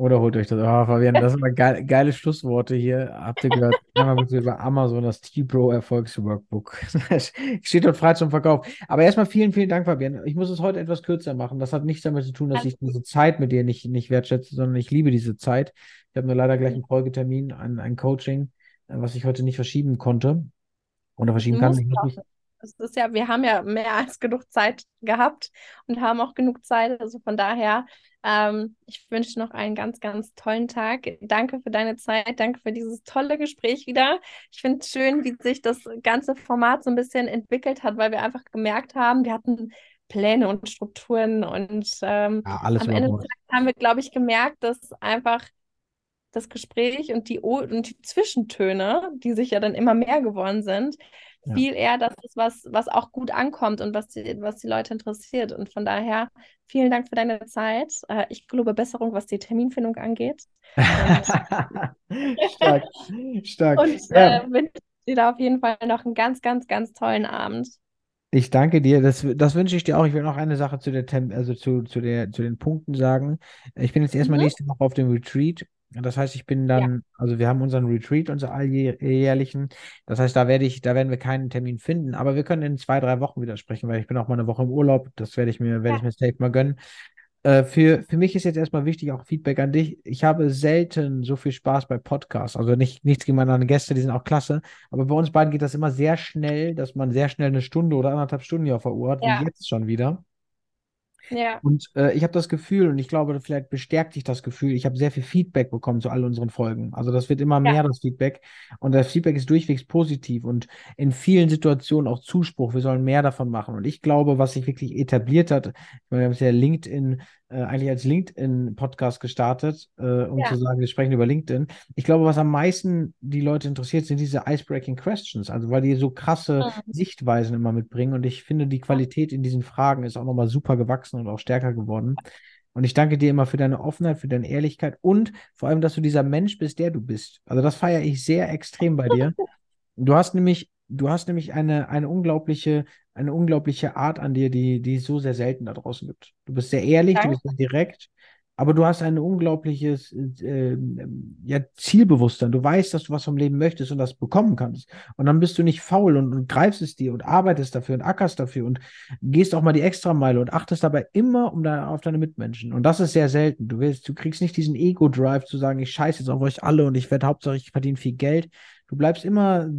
Oder holt euch das. Oh, Fabian, das sind aber geil, geile Schlussworte hier. Habt ihr gehört? Einmal bitte über Amazon das T-Pro Erfolgsworkbook. Steht dort frei zum Verkauf. Aber erstmal vielen, vielen Dank, Fabian. Ich muss es heute etwas kürzer machen. Das hat nichts damit zu tun, dass ich diese Zeit mit dir nicht, nicht wertschätze, sondern ich liebe diese Zeit. Ich habe nur leider gleich einen Folgetermin, ein, ein Coaching, äh, was ich heute nicht verschieben konnte oder verschieben kann. Ich muss mich, Es ist ja, wir haben ja mehr als genug Zeit gehabt und haben auch genug Zeit. Also von daher, ähm, ich wünsche noch einen ganz, ganz tollen Tag. Danke für deine Zeit, danke für dieses tolle Gespräch wieder. Ich finde es schön, wie sich das ganze Format so ein bisschen entwickelt hat, weil wir einfach gemerkt haben, wir hatten Pläne und Strukturen und ähm, ja, am Ende haben wir, glaube ich, gemerkt, dass einfach das Gespräch und die, O und die Zwischentöne, die sich ja dann immer mehr geworden sind, Ja. viel eher das ist, was, was auch gut ankommt und was die, was die Leute interessiert. Und von daher vielen Dank für deine Zeit. Äh, ich gelobe Besserung, was die Terminfindung angeht. Stark, stark. Und Ja. äh, wünsche dir da auf jeden Fall noch einen ganz, ganz, ganz tollen Abend. Ich danke dir. Das, das wünsche ich dir auch. Ich will noch eine Sache zu der Tem also zu, zu der, zu den Punkten sagen. Ich bin jetzt erstmal Mhm. nächste Woche auf dem Retreat. Das heißt, ich bin dann, also wir haben unseren Retreat, unser alljährlichen. Das heißt, da werde ich, da werden wir keinen Termin finden, aber wir können in zwei, drei Wochen wieder sprechen, weil ich bin auch mal eine Woche im Urlaub. Das werde ich mir, werde ich mir safe mal gönnen. Äh, für, für mich ist jetzt erstmal wichtig, auch Feedback an dich. Ich habe selten so viel Spaß bei Podcasts. Also nicht, nichts gegen meine Gäste, die sind auch klasse. Aber bei uns beiden geht das immer sehr schnell, dass man sehr schnell eine Stunde oder anderthalb Stunden hier auf der Uhr hat, Ja. wie jetzt schon wieder. Ja, Und äh, ich habe das Gefühl, und ich glaube, vielleicht bestärkt dich das Gefühl, ich habe sehr viel Feedback bekommen zu all unseren Folgen. Also das wird immer mehr, Ja. das Feedback. Und das Feedback ist durchwegs positiv und in vielen Situationen auch Zuspruch. Wir sollen mehr davon machen. Und ich glaube, was sich wirklich etabliert hat, ich meine, wir haben es ja LinkedIn, äh, eigentlich als LinkedIn-Podcast gestartet, äh, um Ja. zu sagen, wir sprechen über LinkedIn. Ich glaube, was am meisten die Leute interessiert, sind diese Icebreaking Questions. Also weil die so krasse Mhm. Sichtweisen immer mitbringen. Und ich finde, die Qualität in diesen Fragen ist auch nochmal super gewachsen und auch stärker geworden. Und ich danke dir immer für deine Offenheit, für deine Ehrlichkeit und vor allem, dass du dieser Mensch bist, der du bist. Also das feiere ich sehr extrem bei dir. Du hast nämlich, du hast nämlich eine, eine unglaubliche, eine unglaubliche Art an dir, die, die es so sehr selten da draußen gibt. Du bist sehr ehrlich, du Danke. bist sehr direkt, aber du hast ein unglaubliches äh, ähm, ja, Zielbewusstsein. Du weißt, dass du was vom Leben möchtest und das bekommen kannst. Und dann bist du nicht faul und, und greifst es dir und arbeitest dafür und ackerst dafür und gehst auch mal die Extrameile und achtest dabei immer um da, auf deine Mitmenschen. Und das ist sehr selten. Du willst, du kriegst nicht diesen Ego-Drive zu sagen, ich scheiße jetzt auf euch alle und ich werde Hauptsache, ich verdiene viel Geld. Du bleibst immer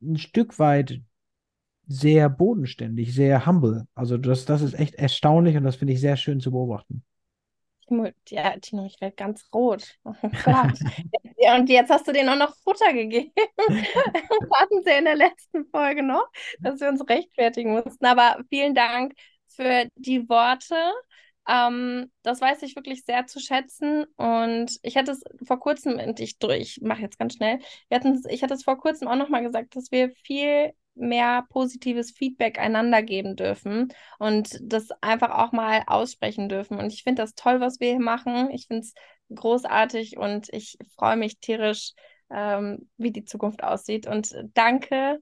ein Stück weit sehr bodenständig, sehr humble. Also das, das ist echt erstaunlich und das finde ich sehr schön zu beobachten. Ja, Tino, ich werde ganz rot. Oh Gott. ja, und jetzt hast du denen auch noch Futter gegeben. Hatten sie in der letzten Folge noch, dass wir uns rechtfertigen mussten. Aber vielen Dank für die Worte. Ähm, das weiß ich wirklich sehr zu schätzen. Und ich hatte es vor kurzem, und ich, ich mache jetzt ganz schnell, wir hatten, ich hatte es vor kurzem auch nochmal gesagt, dass wir viel mehr positives Feedback einander geben dürfen und das einfach auch mal aussprechen dürfen. Und ich finde das toll, was wir hier machen. Ich finde es großartig und ich freue mich tierisch, ähm, wie die Zukunft aussieht. Und danke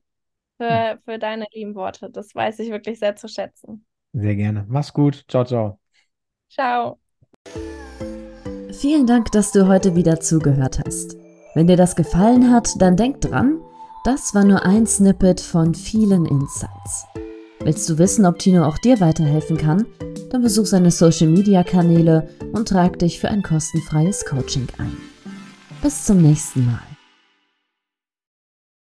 für, hm. für deine lieben Worte. Das weiß ich wirklich sehr zu schätzen. Sehr gerne. Mach's gut. Ciao, ciao. Ciao. Vielen Dank, dass du heute wieder zugehört hast. Wenn dir das gefallen hat, dann denk dran, das war nur ein Snippet von vielen Insights. Willst du wissen, ob Tino auch dir weiterhelfen kann? Dann besuch seine Social Media Kanäle und trag dich für ein kostenfreies Coaching ein. Bis zum nächsten Mal.